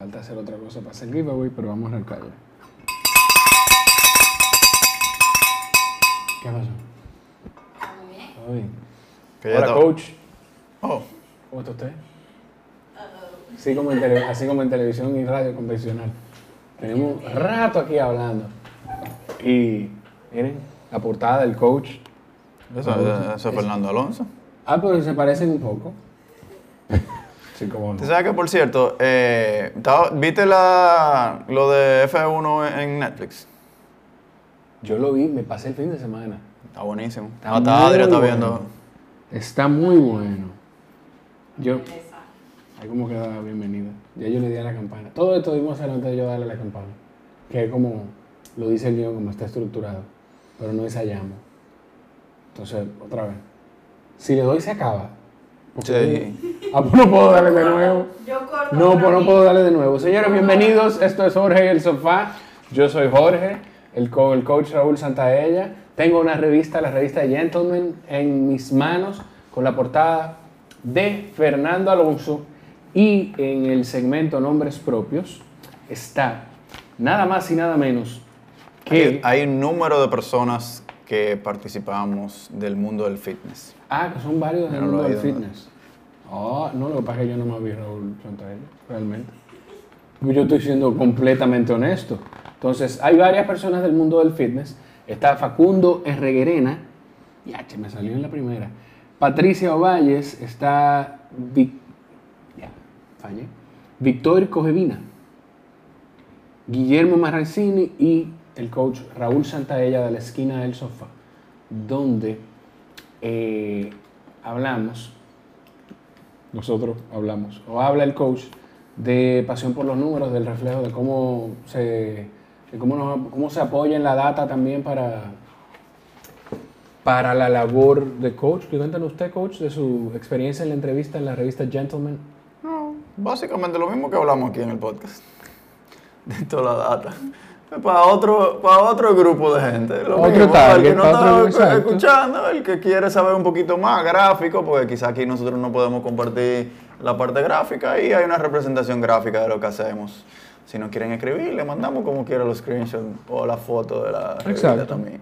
Falta hacer otra cosa para hacer giveaway, pero vamos a arrancar ya. ¿Qué pasó? Muy bien. ¿Todo bien? Que ya Hola, coach. Oh, ¿Cómo está usted? Así como, en tele- así como en televisión y radio convencional. Tenemos rato aquí hablando. Y miren, la portada del coach. eso, eso- eso es Fernando Alonso. Ah, pero se parecen un poco. Sí, como no. ¿Tú sabes que, por cierto, eh, ¿viste la, lo de F1 en Netflix? Yo lo vi, me pasé el fin de semana. Está buenísimo. Está está bueno. viendo. Está muy bueno. Yo, ahí como que da la bienvenida. Ya yo le di a la campana. Todo esto hacer antes de yo darle a la campana. Que es como, lo dice el guion, como está estructurado. Pero no ensayamos. Entonces, otra vez. Si le doy, se acaba. Porque- Sí. Ah, pues no puedo darle de nuevo. Yo corto. No, pues no puedo darle de nuevo. Señores, bienvenidos. Esto es Jorge y el Sofá. Yo soy Jorge, el, co- el coach Raúl Santaella. Tengo una revista, la revista Gentleman, en mis manos con la portada de Fernando Alonso. Y en el segmento Nombres Propios está nada más y nada menos que... Hay un número de personas que participamos del mundo del fitness. Ah, son varios del no mundo del fitness. Ah, no, lo que pasa es que yo no me vi Raúl Santaella, realmente. Yo estoy siendo completamente honesto. Entonces, hay varias personas del mundo del fitness. Está Facundo Herreguerena. Ya, che, me salió en la primera. Patricia Ovalles. Está Vic- ya, fallé. Victor Cojevina. Guillermo Marrancini y el coach Raúl Santaella de la esquina del sofá, donde eh, hablamos, nosotros hablamos, o habla el coach de pasión por los números, del reflejo de cómo se, cómo, cómo se apoya en la data también para, para la labor de coach. ¿Qué cuentan usted, coach, de su experiencia en la entrevista en la revista Gentleman? No, básicamente lo mismo que hablamos aquí en el podcast. De toda la data. Para otro, para otro grupo de gente. Lo Otro mismo, target, el que no otro- está escuchando, el que quiere saber un poquito más gráfico, porque quizá aquí nosotros no podemos compartir la parte gráfica y hay una representación gráfica de lo que hacemos. Si nos quieren escribir, le mandamos como quiera los screenshots o la foto de la revista también.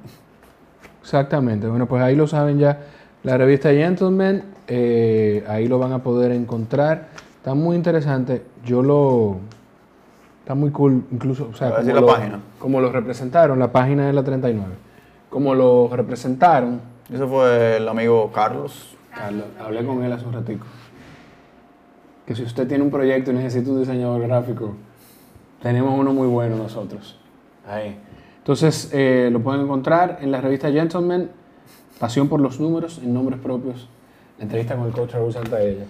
Exactamente. Bueno, pues ahí lo saben ya. La revista Gentleman, eh, ahí lo van a poder encontrar. Está muy interesante. Yo lo... Está muy cool, incluso, o sea, como la lo, página. como lo representaron, la página es la 39. Como lo representaron, Ese fue el amigo Carlos. Carlos, hablé con él hace un ratico. Que si usted tiene un proyecto y necesita un diseñador gráfico, tenemos uno muy bueno nosotros. Ahí. Entonces, eh, lo pueden encontrar en la revista Gentleman, Pasión por los Números, en nombres propios, la entrevista con el coach Raúl Santaella.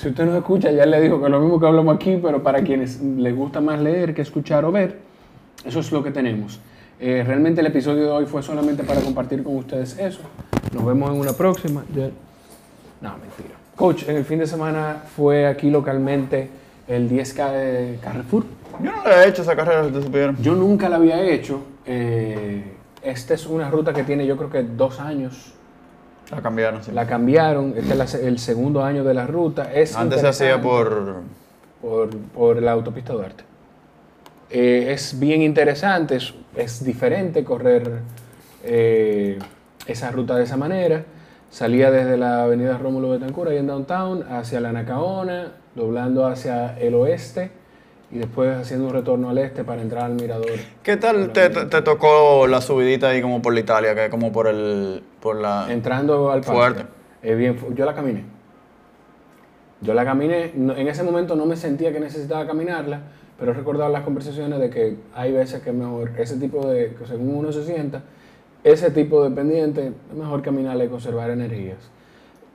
Si usted nos escucha, ya le dijo que lo mismo que hablamos aquí, pero para quienes les gusta más leer que escuchar o ver, eso es lo que tenemos. Eh, realmente el episodio de hoy fue solamente para compartir con ustedes eso. Nos vemos en una próxima. No, mentira. Coach, en el fin de semana fue aquí localmente el 10K de Carrefour. Yo no le he hecho esa carrera, si te supieran. Yo nunca la había hecho. Eh, esta es una ruta que tiene yo creo que dos años. La cambiaron, sí. La cambiaron. Este es la el segundo año de la ruta. Es Antes se hacía por... por, por la autopista Duarte. Eh, es bien interesante, es, es diferente correr eh, esa ruta de esa manera. Salía desde la avenida Rómulo Betancourt, ahí en Downtown, hacia la Nacaona, doblando hacia el oeste y después haciendo un retorno al este para entrar al mirador. ¿Qué tal te, te- tocó la subidita ahí como por la Italia, que es como por el... por la... Entrando al parque. Fuerte. Es bien, yo la caminé. Yo la caminé, no- en ese momento no me sentía que necesitaba caminarla, pero he recordado las conversaciones de que hay veces que es mejor, ese tipo de, que según uno se sienta, ese tipo de pendiente, es mejor caminarla y conservar energías.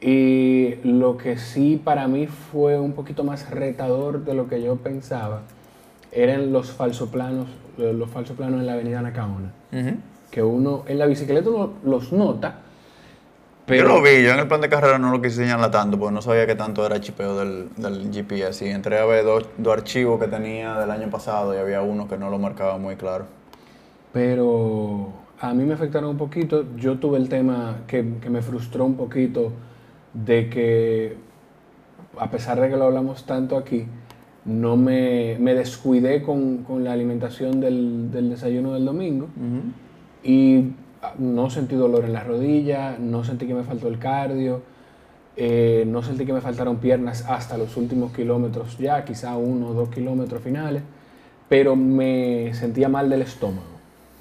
Y lo que sí para mí fue un poquito más retador de lo que yo pensaba, eran los falsoplanos, los falsoplanos en la avenida Nacaona. Que uno en la bicicleta uno los nota, Yo lo vi, yo en el plan de carrera no lo quise señalar tanto, porque no sabía qué tanto era el chipeo del, del GPS. Y entré a ver dos, dos archivos que tenía del año pasado y había uno que no lo marcaba muy claro. pero a mí me afectaron un poquito. Yo tuve el tema que, que me frustró un poquito de que, a pesar de que lo hablamos tanto aquí, no me, me descuidé con, con la alimentación del, del desayuno del domingo y ah, no sentí dolor en la rodilla, no sentí que me faltó el cardio, eh, no sentí que me faltaron piernas hasta los últimos kilómetros ya, quizá uno o dos kilómetros finales, pero me sentía mal del estómago.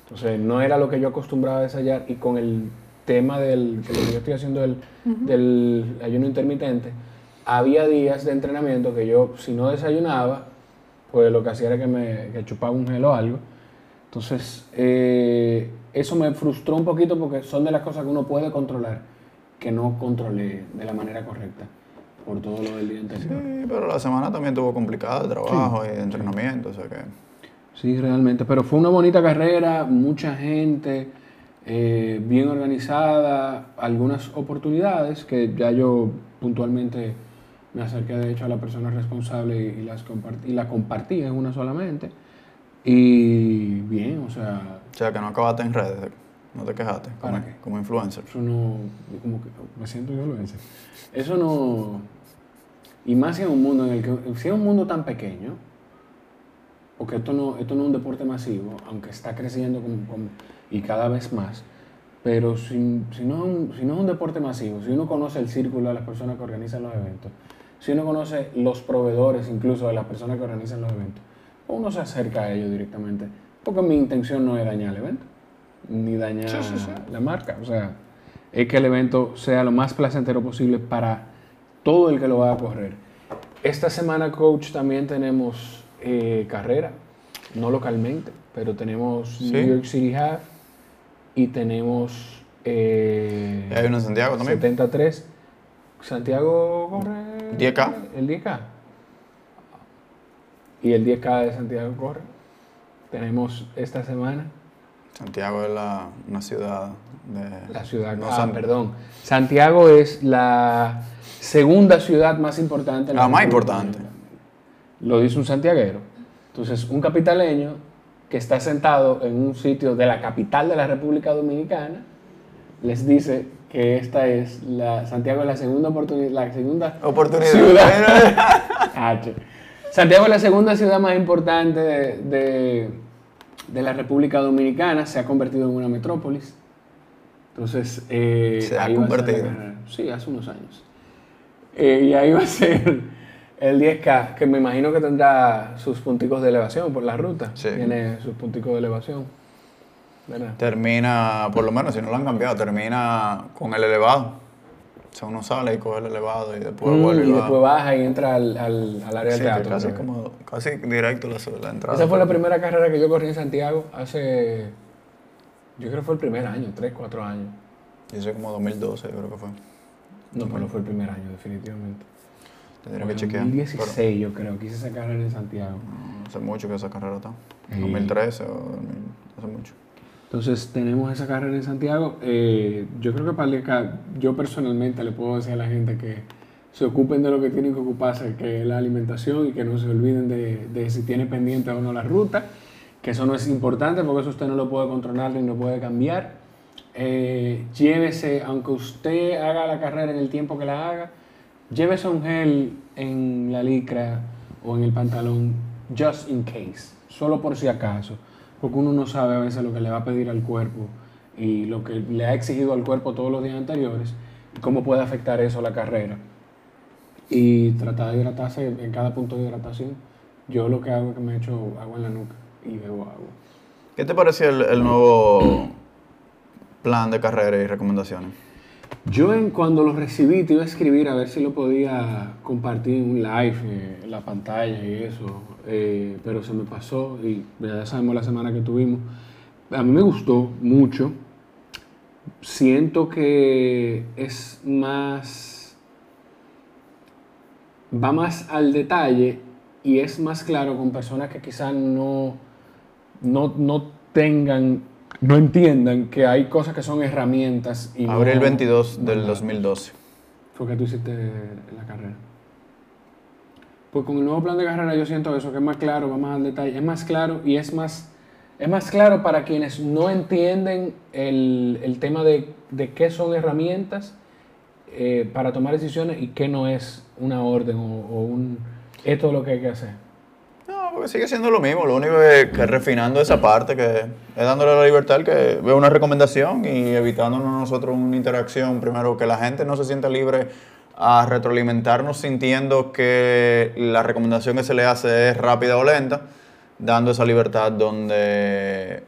Entonces no era lo que yo acostumbraba a desayunar y con el tema del que yo estoy haciendo del, del ayuno intermitente, había días de entrenamiento que yo si no desayunaba, pues lo que hacía era que me que chupaba un gel o algo. Entonces, eh, eso me frustró un poquito porque son de las cosas que uno puede controlar, que no controlé de la manera correcta por todo lo del día anterior. Sí, pero la semana también tuvo complicada de trabajo y de entrenamiento, o sea que... Sí, realmente, pero fue una bonita carrera, mucha gente, eh, bien organizada, algunas oportunidades que ya yo puntualmente me acerqué de hecho a la persona responsable y, y las compartí, y la compartí en una solamente. Y bien, o sea, O sea que no acabaste en redes, no te quejaste ¿Para como, qué? como influencer. eso no, como que me siento hice. Eso no, y más si es un mundo en el que, si es un mundo tan pequeño, porque esto no, esto no es un deporte masivo, aunque está creciendo como- como- y cada vez más, pero si, si, no si no es un deporte masivo, si uno conoce el círculo de las personas que organizan los eventos, si uno conoce los proveedores incluso de las personas que organizan los eventos, uno se acerca a ellos directamente, porque mi intención no es dañar el evento, ni dañar Sí, sí, sí. la marca, o sea, es que el evento sea lo más placentero posible para todo el que lo va a correr. Esta semana, coach, también tenemos eh, carrera, no localmente, pero tenemos. New York City Half y tenemos eh, hay uno en Santiago también. 73. Santiago corre 10K. El 10K. Y el 10K de Santiago corre. Tenemos esta semana Santiago es la, una ciudad de... la ciudad. no ah, San- perdón. Santiago es la segunda ciudad más importante. en La más República importante. Lo dice un santiaguero. Entonces, un capitaleño que está sentado en un sitio de la capital de la República Dominicana les dice que esta es la Santiago es la segunda oportunidad, la segunda Oportunidad. ciudad. H. Santiago es la segunda ciudad más importante de, de- de la República Dominicana, se ha convertido en una metrópolis. Entonces, eh, Se ha ser convertido. Sí, hace unos años. Eh, y ahí va a ser el 10K, que me imagino que tendrá sus punticos de elevación por la ruta. Sí. Tiene sus punticos de elevación. ¿Verdad? termina, por lo menos si no lo han cambiado, termina con el elevado. O sea, uno sale y coge el elevado y después Mm, vuelve y va. después baja y entra al, al, al área Sí, del teatro. casi, como, casi directo la, la entrada. Esa fue la primera carrera que yo corrí en Santiago hace. Yo creo que fue el primer año, 3, 4 años. Yo sé como 2012, yo creo que fue. No, pero no fue el primer año, definitivamente. Tendría que en chequear. 2016, yo creo, que hice esa carrera en Santiago. Pero, no, hace mucho que esa carrera está. Sí. 2013 o 2000, hace mucho. Entonces, tenemos esa carrera en Santiago. Eh, yo creo que para yo personalmente le puedo decir a la gente que se ocupen de lo que tienen que ocuparse, que es la alimentación y que no se olviden de, de si tiene pendiente o no la ruta, que eso no es importante porque eso usted no lo puede controlar ni lo puede cambiar. Eh, llévese, aunque usted haga la carrera en el tiempo que la haga, llévese un gel en la licra o en el pantalón, just in case, solo por si acaso, porque uno no sabe a veces lo que le va a pedir al cuerpo y lo que le ha exigido al cuerpo todos los días anteriores cómo puede afectar eso a la carrera. Y tratar de hidratarse en cada punto de hidratación. Yo lo que hago es que me echo agua en la nuca y bebo agua. ¿Qué te pareció el, el nuevo plan de carrera y recomendaciones? Yo en, cuando lo recibí te iba a escribir a ver si lo podía compartir en un live, eh, en la pantalla y eso, eh, pero se me pasó y ya sabemos la semana que tuvimos. A mí me gustó mucho. Siento que es más, va más al detalle y es más claro con personas que quizás no, no, no tengan, no entiendan que hay cosas que son herramientas. Y Abril no 22 del mandatos. 2012. Fue que tú hiciste la carrera. Pues con el nuevo plan de carrera yo siento eso, que es más claro, va más al detalle, es más claro y es más, es más claro para quienes no entienden el, el tema de, de qué son herramientas eh, para tomar decisiones y qué no es una orden o, o un, esto es lo que hay que hacer. Porque sigue siendo lo mismo. Lo único es que refinando esa parte, que es dándole la libertad, que veo una recomendación y evitándonos nosotros una interacción. Primero, que la gente no se sienta libre a retroalimentarnos sintiendo que la recomendación que se le hace es rápida o lenta, dando esa libertad donde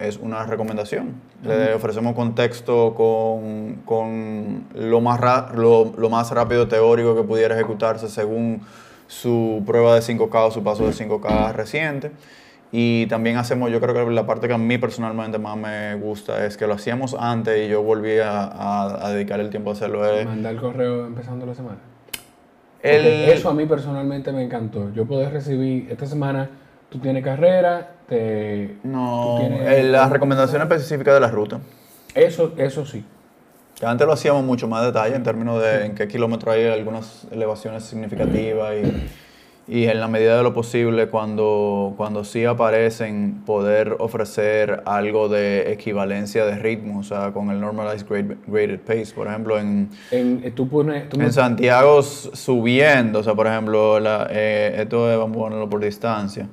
es una recomendación. Le ofrecemos contexto con, con lo, más ra- lo, lo más rápido teórico que pudiera ejecutarse según su prueba de 5K o su paso de 5K reciente. Y también hacemos, yo creo que la parte que a mí personalmente más me gusta es que lo hacíamos antes y yo volví a, a- a dedicar el tiempo a hacerlo. es Mandar el correo empezando la semana. el- Eso a mí personalmente me encantó. Yo poder recibir, esta semana tú tienes carrera, te... no, tienes- las recomendaciones específicas de la ruta. Eso, eso sí. Que antes lo hacíamos mucho más detalle en términos de en qué kilómetro hay algunas elevaciones significativas y, y en la medida de lo posible cuando, cuando sí aparecen poder ofrecer algo de equivalencia de ritmo, o sea, con el Normalized Grade- Graded Pace, por ejemplo, en, En, eh, tú pones... tú en Santiago subiendo, o sea, por ejemplo, la- eh, esto es, vamos a ponerlo por distancia.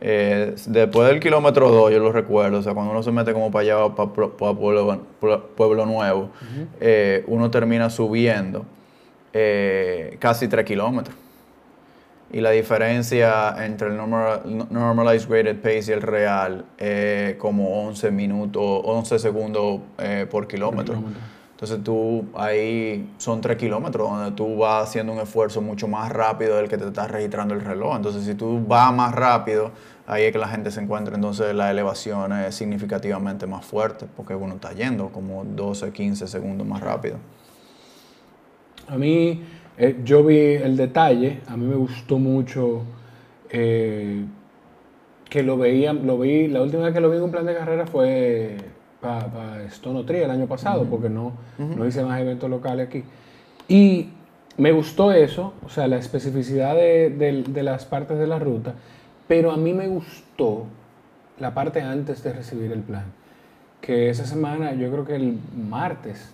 Eh, después del kilómetro 2, yo lo recuerdo, o sea, cuando uno se mete como para allá, para, Pueblo, Pueblo Nuevo, eh, uno termina subiendo eh, casi 3 kilómetros. Y la diferencia entre el normal- Normalized Graded Pace y el real es como 11 minutos, 11 segundos por kilómetro. kilómetro. Entonces tú ahí son 3 kilómetros donde tú vas haciendo un esfuerzo mucho más rápido del que te está registrando el reloj. Entonces si tú vas más rápido, ahí es que la gente se encuentra entonces la elevación es significativamente más fuerte porque uno está yendo como 12, 15 segundos más rápido. A mí, eh, yo vi el detalle, a mí me gustó mucho eh, que lo veía, lo vi, la última vez que lo vi en un plan de carrera fue para pa Stone Tree el año pasado, porque no, no hice más eventos locales aquí. Y me gustó eso, o sea, la especificidad de, de- de las partes de la ruta, pero a mí me gustó la parte antes de recibir el plan. Que esa semana, yo creo que el martes.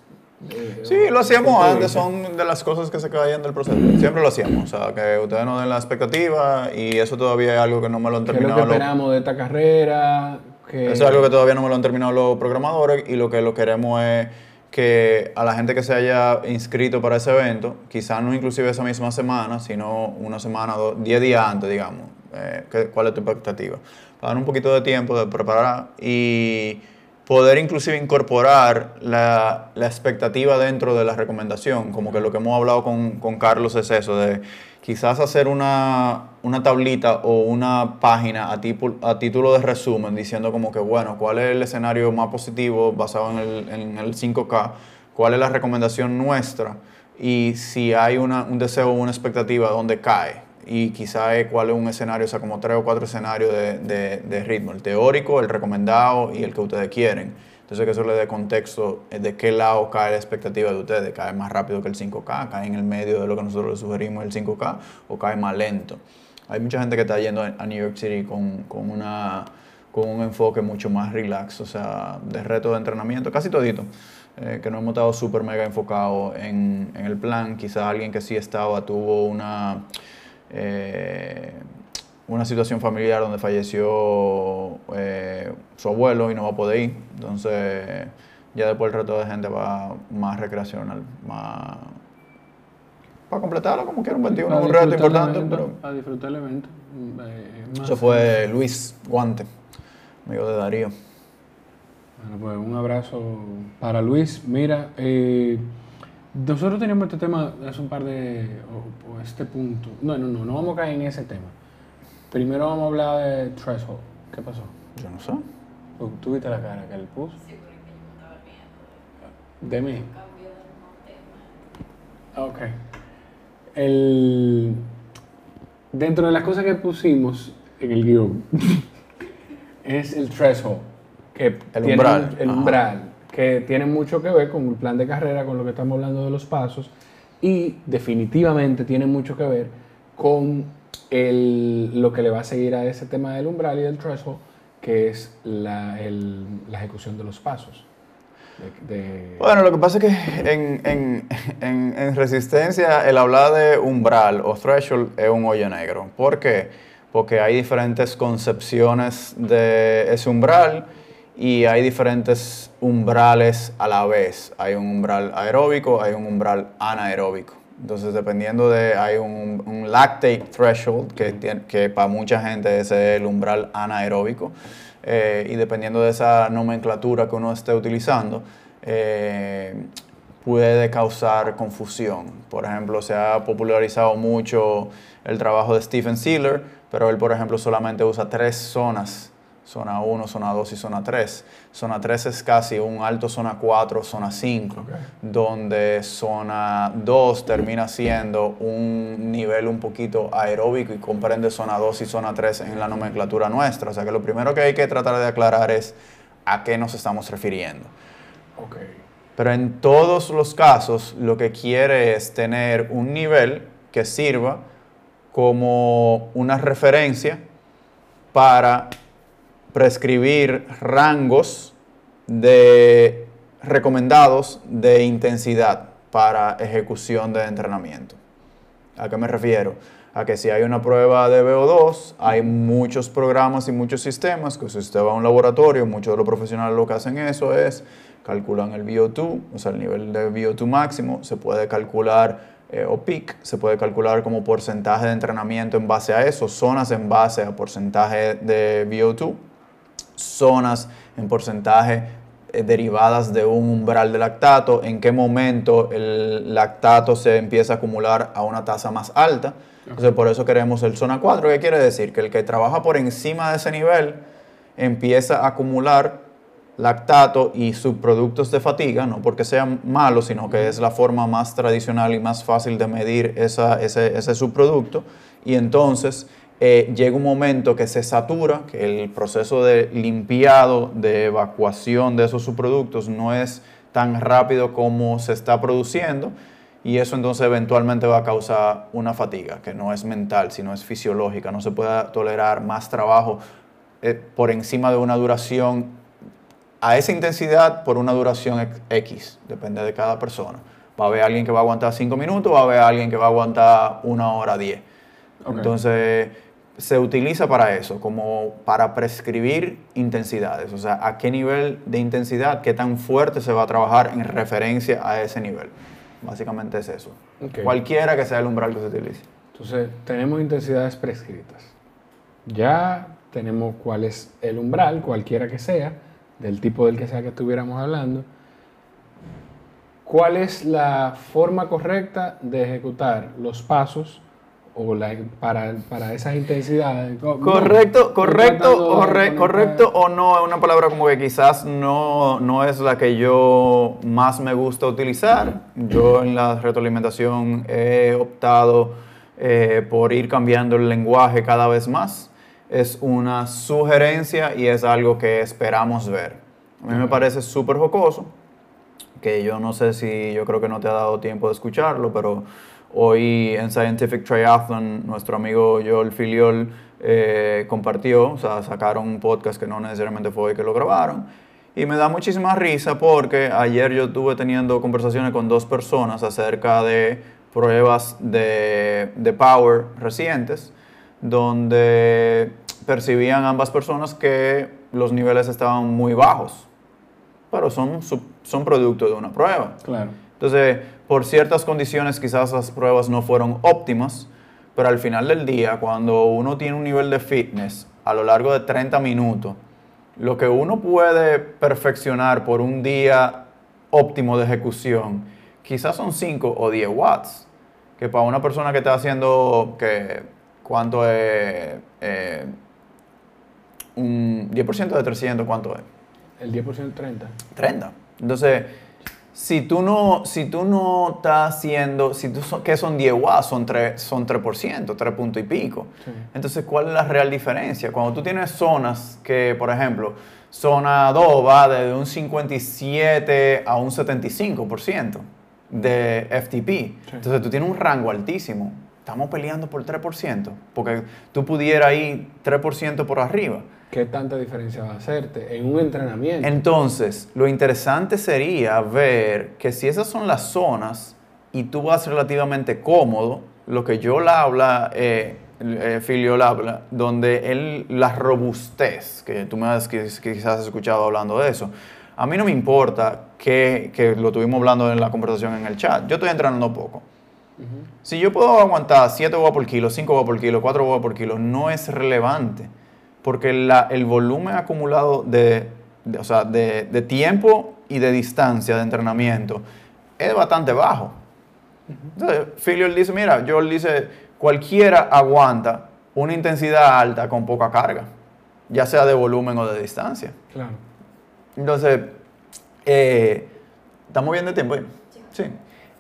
eh, Sí, lo hacíamos ¿qué te antes, son de las cosas que se caían del proceso. Siempre lo hacíamos, o sea, que ustedes no den la expectativa y eso todavía es algo que no me lo han ¿Qué es lo terminado. que esperamos de esta carrera? Eso es algo que todavía no me lo han terminado los programadores y lo que lo queremos es que a la gente que se haya inscrito para ese evento, quizás no inclusive esa misma semana, sino una semana, o 10 días antes, digamos, eh, ¿qué- ¿cuál es tu expectativa? Para dar un poquito de tiempo de preparar y poder inclusive incorporar la, la expectativa dentro de la recomendación, como que lo que hemos hablado con, con Carlos es eso, de quizás hacer una, una tablita o una página a, título de resumen diciendo como que, bueno, cuál es el escenario más positivo basado en el, en el 5K, cuál es la recomendación nuestra y si hay una- un deseo o una expectativa, dónde cae. Y quizá cuál es un escenario, o sea, como tres o cuatro escenarios de, de- ritmo, el teórico, el recomendado y el que ustedes quieren. Entonces que eso le dé contexto de qué lado cae la expectativa de ustedes. ¿Cae más rápido que el 5K? ¿Cae en el medio de lo que nosotros le sugerimos el 5K? ¿O cae más lento? Hay mucha gente que está yendo a New York City con, con una, con un enfoque mucho más relax, o sea, de reto de entrenamiento, casi todito. eh, que no hemos estado súper mega enfocados en, en el plan. Quizás alguien que sí estaba tuvo una, eh, una situación familiar donde falleció eh, su abuelo y no va a poder ir. Entonces, ya después el resto de gente va más recreacional, más... Para completarlo, como quiera, un 21, Para un reto importante, evento, pero... Para disfrutar el evento. eh, más- Eso fue Luis Guante, amigo de Darío. Bueno, pues un abrazo para Luis. Mira, eh, nosotros teníamos este tema hace un par de. o, o este punto. No, no, no, no vamos a caer en ese tema. Primero vamos a hablar de Threshold. ¿Qué pasó? Yo no sé. ¿Tú, viste la cara que él puso? De mí. Ok. El, dentro de las cosas que pusimos en el guion es el threshold. Que El tiene umbral, El umbral. Que tiene mucho que ver con el plan de carrera, con lo que estamos hablando de los pasos. Y definitivamente tiene mucho que ver con el, lo que le va a seguir a ese tema del umbral y del threshold, que es la, el- la ejecución de los pasos. De- de- Bueno, lo que pasa es que en, en- en- en resistencia el hablar de umbral o threshold es un hoyo negro. ¿Por qué? porque hay diferentes concepciones de ese umbral y hay diferentes umbrales a la vez. Hay un umbral aeróbico, hay un umbral anaeróbico. Entonces, dependiendo de, hay un, un lactate threshold, que, que para mucha gente es el umbral anaeróbico, eh, y dependiendo de esa nomenclatura que uno esté utilizando, eh, puede causar confusión. Por ejemplo, se ha popularizado mucho el trabajo de Stephen Sealer, pero él, por ejemplo, solamente usa tres zonas zona 1, zona 2 y zona 3. Zona 3 es casi un alto zona 4, zona 5, Ok. donde zona 2 termina siendo un nivel un poquito aeróbico y comprende zona 2 y zona 3 en la nomenclatura nuestra. O sea que lo primero que hay que tratar de aclarar es a qué nos estamos refiriendo. Ok. Pero en todos los casos lo que quiere es tener un nivel que sirva como una referencia para prescribir rangos de recomendados de intensidad para ejecución de entrenamiento. ¿A qué me refiero? A que si hay una prueba de VO2, hay muchos programas y muchos sistemas que si usted va a un laboratorio, muchos de los profesionales lo que hacen eso es calculan el VO2, o sea, el nivel de VO2 máximo, se puede calcular, eh, o peak, se puede calcular como porcentaje de entrenamiento en base a eso, zonas en base a porcentaje de VO2, zonas en porcentaje eh, derivadas de un umbral de lactato, en qué momento el lactato se empieza a acumular a una tasa más alta. Entonces, por eso queremos el zona 4, ¿qué quiere decir? Que el que trabaja por encima de ese nivel empieza a acumular lactato y subproductos de fatiga, no porque sean malos, sino que es la forma más tradicional y más fácil de medir esa- ese, ese subproducto. Y entonces eh, llega un momento que se satura, que el proceso de limpiado, de evacuación de esos subproductos no es tan rápido como se está produciendo. Y eso entonces eventualmente va a causar una fatiga, que no es mental, sino es fisiológica. No se puede tolerar más trabajo eh, por encima de una duración a esa intensidad por una duración X, depende de cada persona. Va a haber alguien que va a aguantar 5 minutos, va a haber alguien que va a aguantar una hora 10. Ok. Entonces, se utiliza para eso, como para prescribir intensidades, o sea, a qué nivel de intensidad, qué tan fuerte se va a trabajar en referencia a ese nivel. Básicamente es eso. Ok. Cualquiera que sea el umbral que se utilice. Entonces, tenemos intensidades prescritas. Ya tenemos cuál es el umbral, cualquiera que sea, del tipo del que sea que estuviéramos hablando. ¿Cuál es la forma correcta de ejecutar los pasos o la- para, para esas intensidades? No, Correcto, correcto, o re- correcto o no, es una palabra como que quizás no, no es la que yo más me gusta utilizar. Yo en la retroalimentación he optado eh, por ir cambiando el lenguaje cada vez más. Es una sugerencia y es algo que esperamos ver. A mí me parece súper jocoso que yo no sé si, yo creo que no te ha dado tiempo de escucharlo, pero hoy en Scientific Triathlon nuestro amigo Joel Filiol eh, compartió, o sea, sacaron un podcast que no necesariamente fue hoy que lo grabaron, y me da muchísima risa porque ayer yo estuve teniendo conversaciones con dos personas acerca de pruebas de, de power recientes, donde percibían ambas personas que los niveles estaban muy bajos pero son, son producto de una prueba. Claro. Entonces, por ciertas condiciones quizás las pruebas no fueron óptimas, pero al final del día, cuando uno tiene un nivel de fitness a lo largo de 30 minutos, lo que uno puede perfeccionar por un día óptimo de ejecución, quizás son 5 o 10 watts, que para una persona que está haciendo, que, ¿cuánto es? Eh, un 10% de 300, ¿cuánto es? El 10% 30. 30. Entonces, si tú no, si tú no estás haciendo, si tú son, ¿qué son 10 watts? Son 3, son 3%, 3 puntos y pico. Sí. Entonces, ¿cuál es la real diferencia? Cuando tú tienes zonas que, por ejemplo, zona 2 va desde un 57 a un 75% de FTP. Entonces, tú tienes un rango altísimo. Estamos peleando por 3%, porque tú pudieras ir 3% por arriba. ¿Qué tanta diferencia va a hacerte en un entrenamiento? Entonces, lo interesante sería ver que si esas son las zonas y tú vas relativamente cómodo, lo que yo la habla, eh, eh, habla, donde él, la robustez, que tú me has quizás escuchado hablando de eso, a mí no me importa que, que lo tuvimos hablando en la conversación en el chat, yo estoy entrenando poco. Si yo puedo aguantar 7 boas por kilo, 5 boas por kilo, 4 boas por kilo, no es relevante, porque la, el volumen acumulado de, de, o sea, de, de tiempo y de distancia de entrenamiento es bastante bajo. Entonces, Philio dice, mira, Joel dice, cualquiera aguanta una intensidad alta con poca carga, ya sea de volumen o de distancia. Claro. Entonces, eh, ¿estamos bien de tiempo? Sí.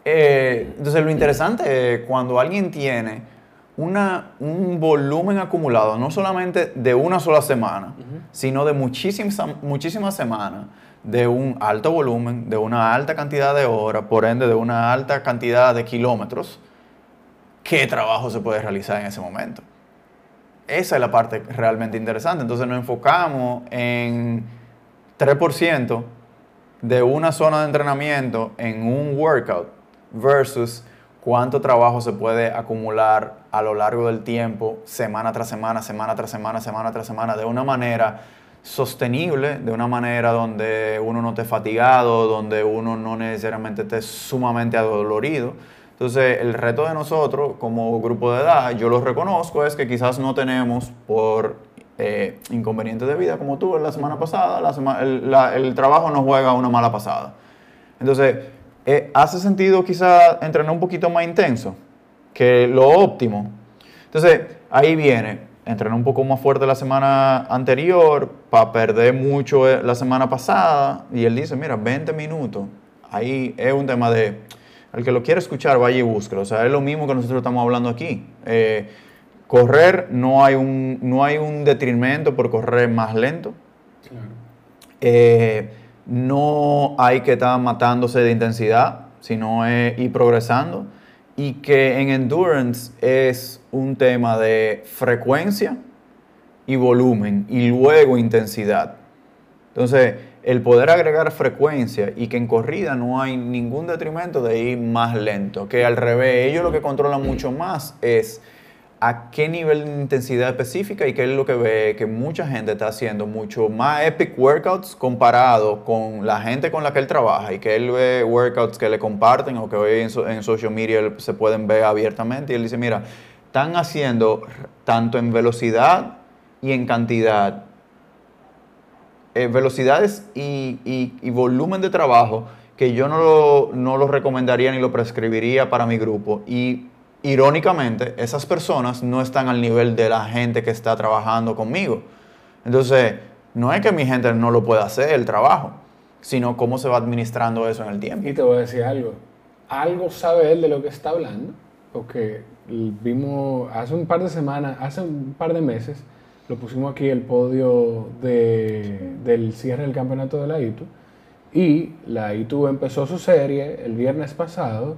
Eh, entonces, lo interesante es cuando alguien tiene una, un volumen acumulado, no solamente de una sola semana, sino de muchísimas, muchísimas semanas, de un alto volumen, de una alta cantidad de horas, por ende de una alta cantidad de kilómetros, ¿qué trabajo se puede realizar en ese momento? Esa es la parte realmente interesante. Entonces nos enfocamos en 3% de una zona de entrenamiento en un workout versus cuánto trabajo se puede acumular a lo largo del tiempo, semana tras semana, semana tras semana, semana tras semana, de una manera sostenible, de una manera donde uno no esté fatigado, donde uno no necesariamente esté sumamente adolorido. Entonces, el reto de nosotros como grupo de edad, yo lo reconozco, es que quizás no tenemos por eh, inconvenientes de vida, como tú la semana pasada, el trabajo nos juega una mala pasada. Entonces, eh, hace sentido quizás entrenar un poquito más intenso que lo óptimo. Entonces, ahí viene, entrenar un poco más fuerte la semana anterior para perder mucho eh, la semana pasada. Y él dice, mira, 20 minutos. Ahí es un tema de, el que lo quiere escuchar, vaya y búsquelo. O sea, es lo mismo que nosotros estamos hablando aquí. Eh, correr, no hay, un, no hay un detrimento por correr más lento. Claro. Eh, no hay que estar matándose de intensidad, sino ir progresando. Y que en endurance es un tema de frecuencia y volumen y luego intensidad. Entonces, el poder agregar frecuencia y que en corrida no hay ningún detrimento de ir más lento, que al revés, ellos lo que controlan mucho más es a qué nivel de intensidad específica y qué es lo que ve que mucha gente está haciendo mucho más epic workouts comparado con la gente con la que él trabaja y que él ve workouts que le comparten o que hoy en, so- en social media se pueden ver abiertamente y él dice, mira, están haciendo tanto en velocidad y en cantidad eh, velocidades y, y- y volumen de trabajo que yo no lo, no lo recomendaría ni lo prescribiría para mi grupo. Y irónicamente, esas personas no están al nivel de la gente que está trabajando conmigo. Entonces, no es que mi gente no lo pueda hacer el trabajo, sino cómo se va administrando eso en el tiempo. Y te voy a decir algo. Algo sabe él de lo que está hablando, porque vimos hace un par de semanas, hace un par de meses, lo pusimos aquí el podio de- del cierre del campeonato de la ITU. Y la ITU empezó su serie el viernes pasado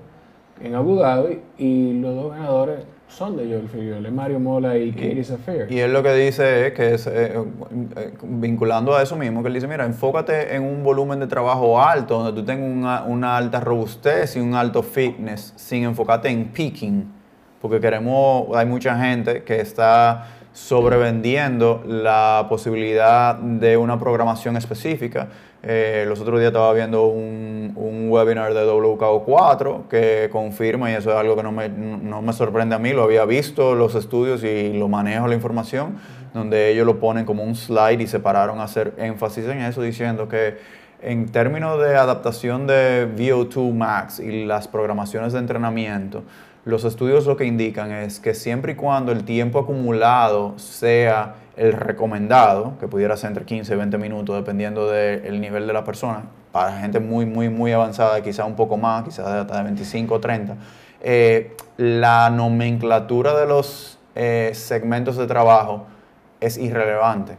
en Abu Dhabi y los dos ganadores son de Joel Figueroa, Mario Mola y Katie Zafir. Y él lo que dice es que es, eh, eh, vinculando a eso mismo, que él dice, mira, enfócate en un volumen de trabajo alto, donde tú tengas una, una alta robustez y un alto fitness, sin enfocarte en peaking, porque queremos, hay mucha gente que está sobrevendiendo la posibilidad de una programación específica. Eh, los otros días estaba viendo un, un webinar de WKO4 que confirma, y eso es algo que no me, no me sorprende a mí, lo había visto los estudios y lo manejo la información, donde ellos lo ponen como un slide y se pararon a hacer énfasis en eso, diciendo que en términos de adaptación de VO2 Max y las programaciones de entrenamiento, los estudios lo que indican es que siempre y cuando el tiempo acumulado sea el recomendado, que pudiera ser entre 15 y 20 minutos, dependiendo del nivel de la persona, para gente muy, muy, muy avanzada, quizá un poco más, quizás hasta de 25 o 30, eh, la nomenclatura de los eh, segmentos de trabajo es irrelevante.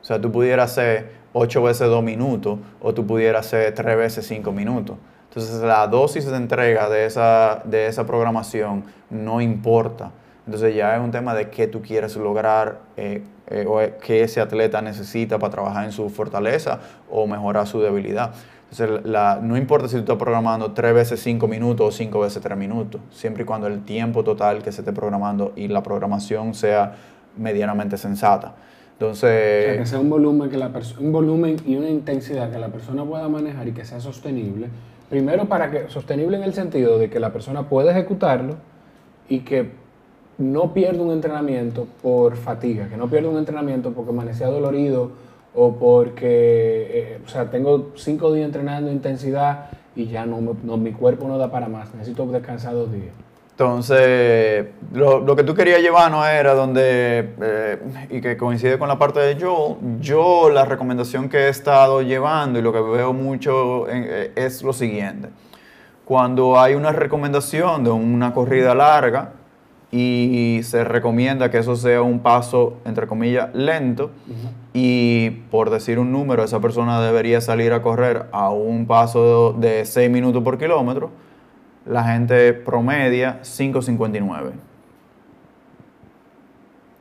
O sea, tú pudieras hacer 8 veces 2 minutos o tú pudieras hacer 3 veces 5 minutos. Entonces la dosis de entrega de esa, de esa programación no importa. Entonces ya es un tema de qué tú quieres lograr eh, eh, o que ese atleta necesita para trabajar en su fortaleza o mejorar su debilidad. Entonces, la- no importa si tú estás programando tres veces cinco minutos o cinco veces tres minutos, siempre y cuando el tiempo total que se esté programando y la programación sea medianamente sensata. O sea, que Entonces, sea un volumen, que la un volumen y una intensidad que la persona pueda manejar y que sea sostenible. Primero, para que sostenible en el sentido de que la persona pueda ejecutarlo y que no pierda un entrenamiento por fatiga, que no pierda un entrenamiento porque amanecía dolorido o porque, eh, o sea, tengo cinco días entrenando intensidad y ya no, no, mi cuerpo no da para más, necesito descansar dos días. Entonces lo, lo que tú querías llevar no era donde, eh, y que coincide con la parte de Joel, yo la recomendación que he estado llevando y lo que veo mucho en- eh, es lo siguiente. Cuando hay una recomendación de una corrida larga y se recomienda que eso sea un paso, entre comillas, lento, y por decir un número, esa persona debería salir a correr a un paso de 6 minutos por kilómetro, la gente promedia 5.59.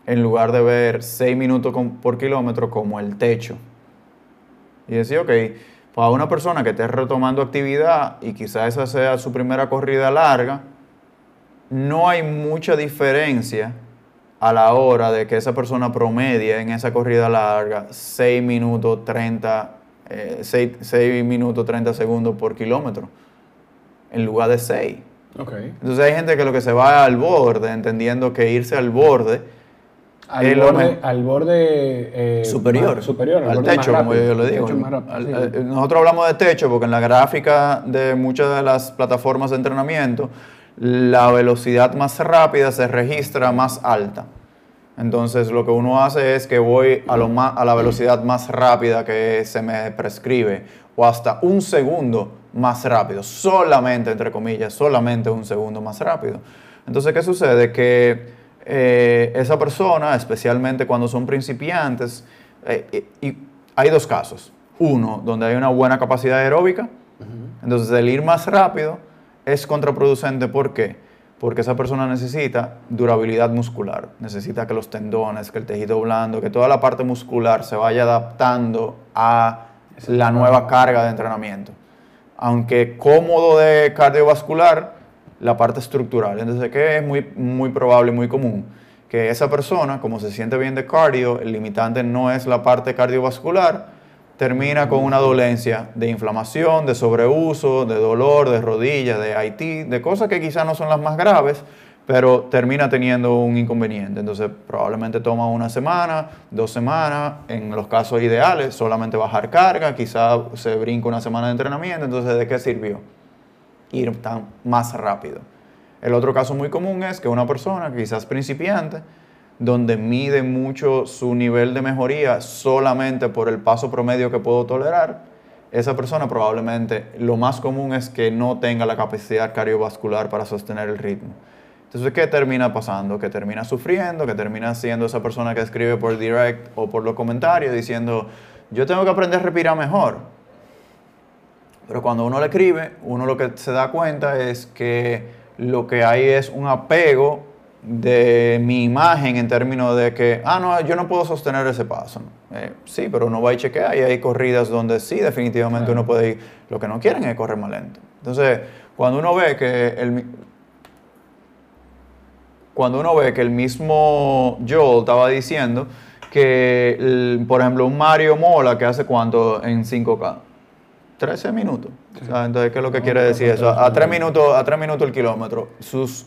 En lugar de ver 6 minutos por kilómetro como el techo. Y decir, ok, para una persona que esté retomando actividad y quizás esa sea su primera corrida larga, no hay mucha diferencia a la hora de que esa persona promedie en esa corrida larga 6 minutos 30, eh, 6, 6 minutos 30 segundos por kilómetro, en lugar de 6. Ok. Entonces hay gente que lo que se va al borde, entendiendo que irse al borde Al Es borde, mejor. al borde eh, superior, más- superior al borde techo, como yo le digo. rápido, Al- sí. al- nosotros hablamos de techo porque en la gráfica de muchas de las plataformas de entrenamiento, la velocidad más rápida se registra más alta. Entonces lo que uno hace es que voy a, lo ma- a la velocidad más rápida que se me prescribe o hasta un segundo más rápido, solamente entre comillas, solamente un segundo más rápido. Entonces, ¿qué sucede? Que eh, esa persona, especialmente cuando son principiantes, eh, y hay dos casos. Uno, donde hay una buena capacidad aeróbica, entonces el ir más rápido es contraproducente. ¿Por qué? Porque esa persona necesita durabilidad muscular, necesita que los tendones, que el tejido blando, que toda la parte muscular se vaya adaptando a la nueva carga de entrenamiento. Aunque cómodo de cardiovascular, la parte estructural. Entonces, ¿qué es muy, muy probable muy común? Que esa persona, como se siente bien de cardio, el limitante no es la parte cardiovascular, termina con una dolencia de inflamación, de sobreuso, de dolor, de rodillas, de IT, de cosas que quizás no son las más graves, pero termina teniendo un inconveniente. Entonces, probablemente toma una semana, dos semanas, en los casos ideales, solamente bajar carga, quizás se brinca una semana de entrenamiento, entonces, ¿de qué sirvió? ir tan más rápido. El otro caso muy común es que una persona, quizás principiante, donde mide mucho su nivel de mejoría solamente por el paso promedio que puedo tolerar, esa persona probablemente lo más común es que no tenga la capacidad cardiovascular para sostener el ritmo. Entonces, ¿qué termina pasando? Que termina sufriendo, que termina siendo esa persona que escribe por direct o por los comentarios diciendo, yo tengo que aprender a respirar mejor. Pero cuando uno le escribe, uno lo que se da cuenta es que lo que hay es un apego de mi imagen en términos de que, ah, no, yo no puedo sostener ese paso. Eh, sí, pero uno va y chequea y hay corridas donde sí, definitivamente uno puede ir. Lo que no quieren es correr más lento. Entonces, cuando uno ve que el, cuando uno ve que el mismo Joel estaba diciendo que, el- por ejemplo, un Mario Mola que hace cuánto en 5K, 13 minutos. O sea, entonces, ¿qué es lo que quiere decir eso? A 3 minutos, a 3 minutos el kilómetro. Sus,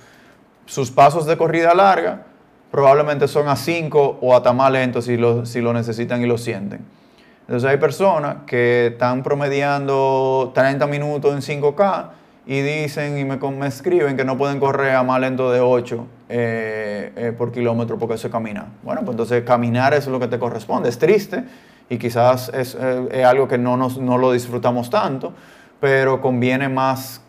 sus pasos de corrida larga probablemente son a 5 o hasta más lentos si lo, si lo necesitan y lo sienten. Entonces hay personas que están promediando 30 minutos en 5K y dicen y me, me escriben que no pueden correr a más lento de 8 eh, eh, por kilómetro porque eso es caminar. Bueno, pues entonces caminar es lo que te corresponde. Es triste y quizás es, eh, algo que no, no lo disfrutamos tanto, pero conviene más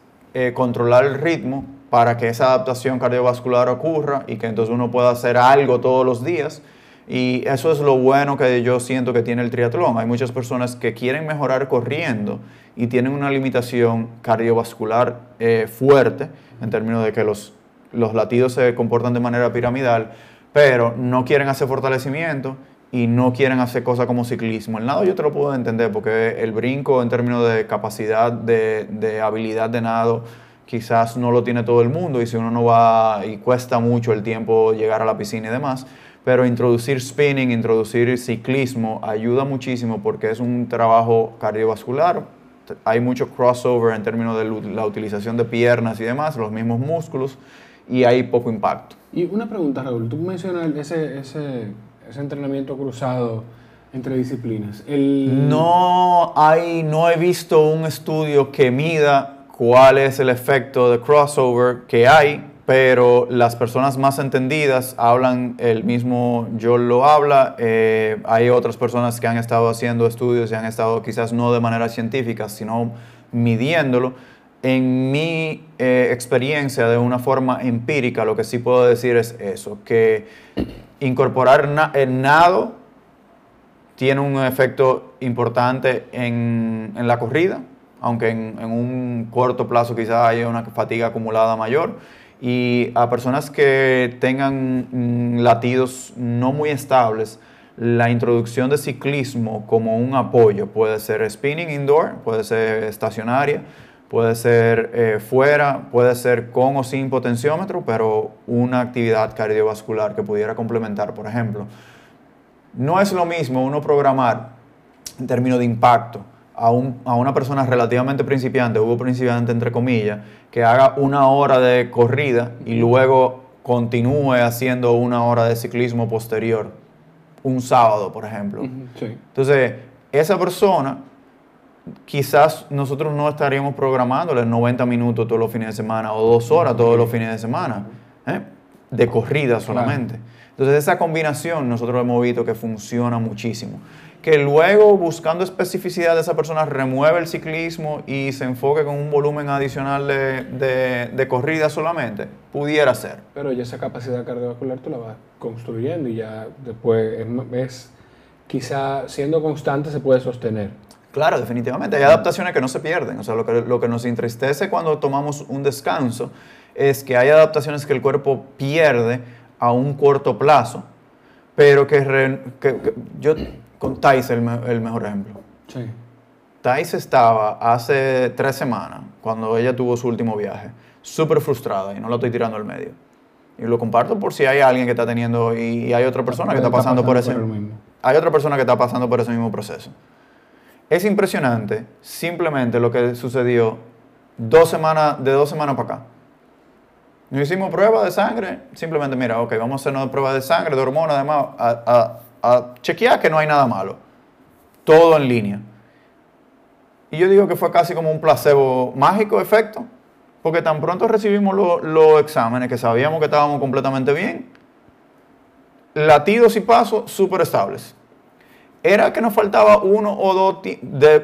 controlar el ritmo para que esa adaptación cardiovascular ocurra y que entonces uno pueda hacer algo todos los días. Y eso es lo bueno que yo siento que tiene el triatlón. Hay muchas personas que quieren mejorar corriendo y tienen una limitación cardiovascular fuerte en términos de que los, los latidos se comportan de manera piramidal, pero no quieren hacer fortalecimiento y no quieren hacer cosas como ciclismo. El nado yo te lo puedo entender porque el brinco en términos de capacidad, de, de habilidad de nado, quizás no lo tiene todo el mundo y si uno no va y cuesta mucho el tiempo llegar a la piscina y demás. Pero introducir spinning, introducir ciclismo ayuda muchísimo porque es un trabajo cardiovascular. Hay mucho crossover en términos de la utilización de piernas y demás, los mismos músculos, y hay poco impacto. Y una pregunta, Raúl, tú mencionas ese, ese, ese entrenamiento cruzado entre disciplinas. El... No, hay, no he visto un estudio que mida cuál es el efecto de crossover que hay pero las personas más entendidas hablan, el mismo yo lo habla, eh, hay otras personas que han estado haciendo estudios y han estado quizás no de manera científica, sino midiéndolo. En mi eh, experiencia de una forma empírica, lo que sí puedo decir es eso, que incorporar el nado tiene un efecto importante en, en la corrida, aunque en, en un corto plazo quizás haya una fatiga acumulada mayor. Y a personas que tengan mm, latidos no muy estables, la introducción de ciclismo como un apoyo puede ser spinning indoor, puede ser estacionaria, puede ser eh, fuera, puede ser con o sin potenciómetro, pero una actividad cardiovascular que pudiera complementar, por ejemplo. No es lo mismo uno programar en términos de impacto a, a una persona relativamente principiante, hubo principiante entre comillas, que haga una hora de corrida y luego continúe haciendo una hora de ciclismo posterior, un sábado, por ejemplo. Entonces, esa persona, quizás nosotros no estaríamos programándole 90 minutos todos los fines de semana o dos horas todos los fines de semana, ¿eh? de corrida solamente. Entonces, esa combinación nosotros hemos visto que funciona muchísimo que luego buscando especificidad de esa persona remueve el ciclismo y se enfoque con un volumen adicional de, corrida solamente, pudiera ser. Pero ya esa capacidad cardiovascular tú la vas construyendo y ya después es, quizá siendo constante se puede sostener. Claro, definitivamente. Hay adaptaciones que no se pierden. O sea, lo que, lo que nos entristece cuando tomamos un descanso es que hay adaptaciones que el cuerpo pierde a un corto plazo, pero que, que yo con Thais el, el mejor ejemplo. Sí. Thais estaba hace tres semanas, cuando ella tuvo su último viaje, súper frustrada y no la estoy tirando al medio. Y lo comparto por si hay alguien que está teniendo y hay otra persona que está pasando, por ese mismo. Hay otra persona que está pasando por ese mismo proceso. Es impresionante simplemente lo que sucedió dos semanas, de dos semanas para acá. Nos hicimos pruebas de sangre, simplemente mira, ok, vamos a hacernos pruebas de sangre, de hormonas, además, a, a chequear que no hay nada malo. Todo en línea. Y yo digo que fue casi como un placebo mágico efecto, porque tan pronto recibimos los exámenes que sabíamos que estábamos completamente bien, latidos y pasos súper estables. Era que nos faltaba uno o dos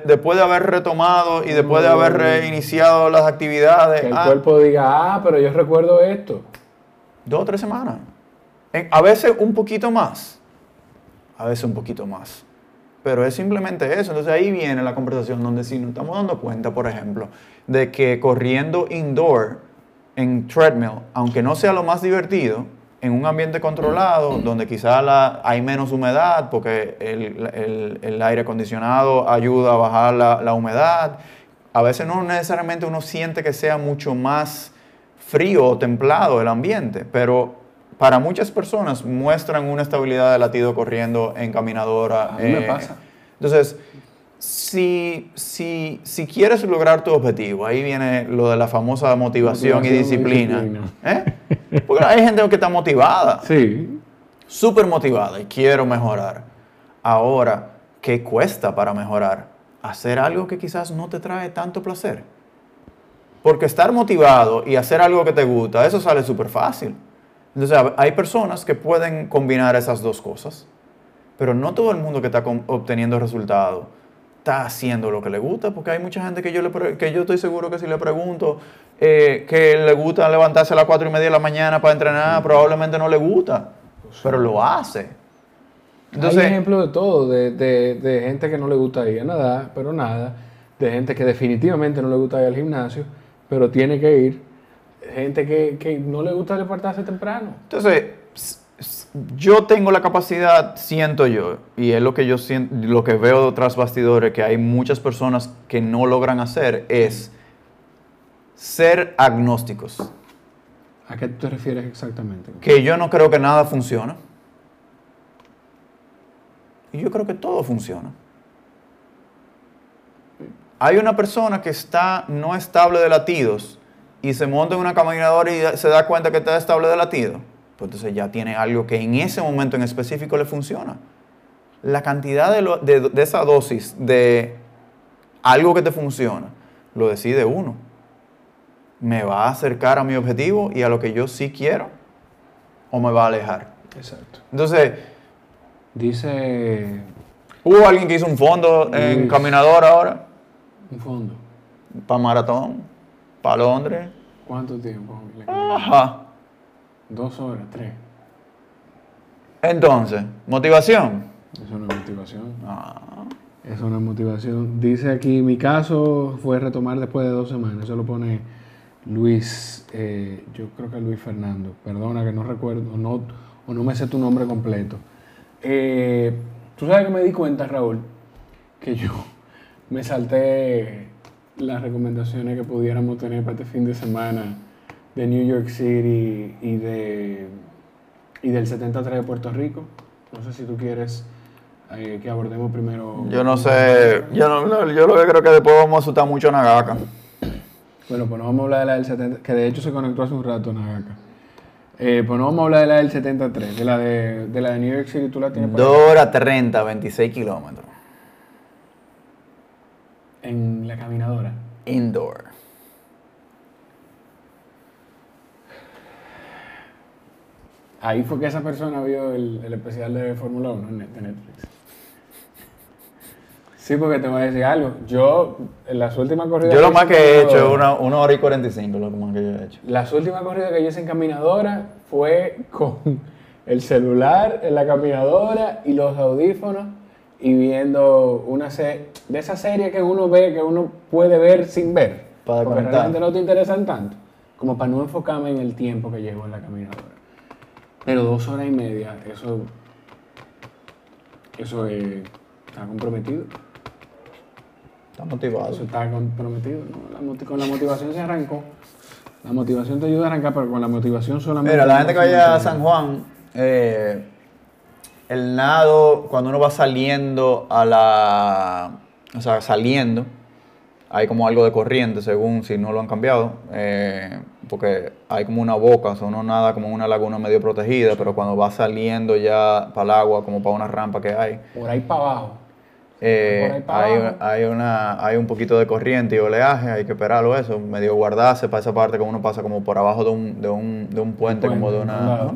después de haber retomado y después de haber reiniciado las actividades. Que el ah. cuerpo diga, ah, pero yo recuerdo esto. Dos o tres semanas. a veces un poquito más a veces un poquito más. Pero es simplemente eso. Entonces ahí viene la conversación donde si nos estamos dando cuenta, por ejemplo, de que corriendo indoor en treadmill, aunque no sea lo más divertido, en un ambiente controlado, donde quizá hay menos humedad, porque el, aire acondicionado ayuda a bajar la, la humedad, a veces no necesariamente uno siente que sea mucho más frío o templado el ambiente, pero para muchas personas muestran una estabilidad de latido corriendo en caminadora. A mí me eh, pasa. Entonces, si, si, si, quieres lograr tu objetivo, ahí viene lo de la famosa motivación, y disciplina. ¿eh? Porque hay gente que está motivada. Sí. Súper motivada y quiero mejorar. Ahora, ¿qué cuesta para mejorar? Hacer algo que quizás no te trae tanto placer. Porque estar motivado y hacer algo que te gusta, eso sale súper fácil. Entonces, hay personas que pueden combinar esas dos cosas, pero no todo el mundo que está obteniendo resultados está haciendo lo que le gusta, porque hay mucha gente que yo, le, que yo estoy seguro que si le pregunto eh, que le gusta levantarse a las cuatro y media de la mañana para entrenar, probablemente no le gusta, pero lo hace. Entonces, hay ejemplos de todo, de, de, de, gente que no le gusta ir a nadar, pero nada, de gente que definitivamente no le gusta ir al gimnasio, pero tiene que ir gente que, no le gusta levantarse temprano. Entonces, yo tengo la capacidad, siento yo, y es lo que yo siento, lo que veo tras bastidores, que hay muchas personas que no logran hacer, es ser agnósticos. ¿A qué te refieres exactamente? Que yo no creo que nada funciona. Y yo creo que todo funciona. Hay una persona que está no estable de latidos y se monta en una caminadora y se da cuenta que está estable de latido. Pues entonces ya tiene algo que en ese momento en específico le funciona. La cantidad de, lo- de- de esa dosis de algo que te funciona lo decide uno. ¿Me va a acercar a mi objetivo y a lo que yo sí quiero? ¿O me va a alejar? Exacto. Entonces, Dice hubo alguien que hizo un fondo en Luis. caminador ahora, un fondo. para maratón, para Londres. ¿Cuánto tiempo? Ajá. Dos horas, tres. Entonces, motivación. Eso no es motivación. Ah, Eso no es motivación. Dice aquí, mi caso fue retomar después de dos semanas. Eso lo pone Luis, eh, yo creo que Luis Fernando. Perdona que no recuerdo no, o no me sé tu nombre completo. Eh, Tú sabes que me di cuenta, Raúl, que yo me salté las recomendaciones que pudiéramos tener para este fin de semana de New York City y, de, y del 73 de Puerto Rico. No sé si tú quieres eh, que abordemos primero. yo no sé, yo, no, yo lo que creo que después vamos a asustar mucho a Nagaka. Bueno, pues no vamos a hablar de la del 70, que de hecho se conectó hace un rato Nagaka. Eh, pues no vamos a hablar de la del 73, de la de, de, la de New York City, tú la tienes por ahí? 2 horas 30, 26 kilómetros. en la caminadora. Indoor. Ahí fue que esa persona vio el, el especial de Fórmula 1 en Netflix. Sí, porque te voy a decir algo. Yo, en las últimas corridas. Yo lo más que he hecho es una, una hora y 45, lo más que yo he hecho. Las últimas corridas que yo hice en caminadora fue con el celular en la caminadora y los audífonos y viendo una serie, de esa serie que uno ve, que uno puede ver sin ver. Para porque realmente no te interesan tanto. Como para no enfocarme en el tiempo que llevo en la caminadora. Pero dos horas y media, eso. Eso es- está comprometido. Está motivado. Eso está comprometido. ¿no? La moti- con la motivación se arrancó. La motivación te ayuda a arrancar, pero con la motivación solamente. Mira, la gente que vaya a. San Juan, eh, el nado, cuando uno va saliendo a la. O sea, saliendo, hay como algo de corriente, según si no lo han cambiado, eh, porque hay como una boca, o sea, uno nada como una laguna medio protegida, pero cuando va saliendo ya para el agua, como para una rampa que hay, Por ahí para abajo. eh, Por ahí para hay, abajo. hay, una, hay un poquito de corriente y oleaje, hay que esperarlo eso, medio guardarse para esa parte que uno pasa como por abajo de un, de un, de un puente, como de una... Condado,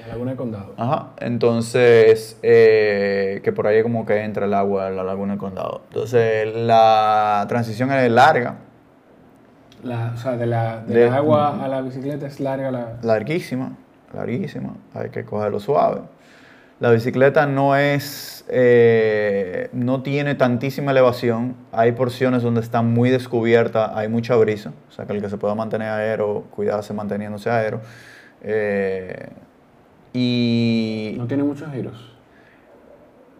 la laguna de condado. Ajá, entonces, eh, que por ahí como que entra el agua en la laguna del condado. Entonces, la transición es larga, La, o sea, de la, de De- la agua a la bicicleta es larga la. larguísima, larguísima, hay que cogerlo suave. La bicicleta no es, eh, no tiene tantísima elevación, hay porciones donde está muy descubierta, hay mucha brisa, o sea que el que se pueda mantener aero, cuidarse manteniéndose aero. Eh, y No tiene muchos giros.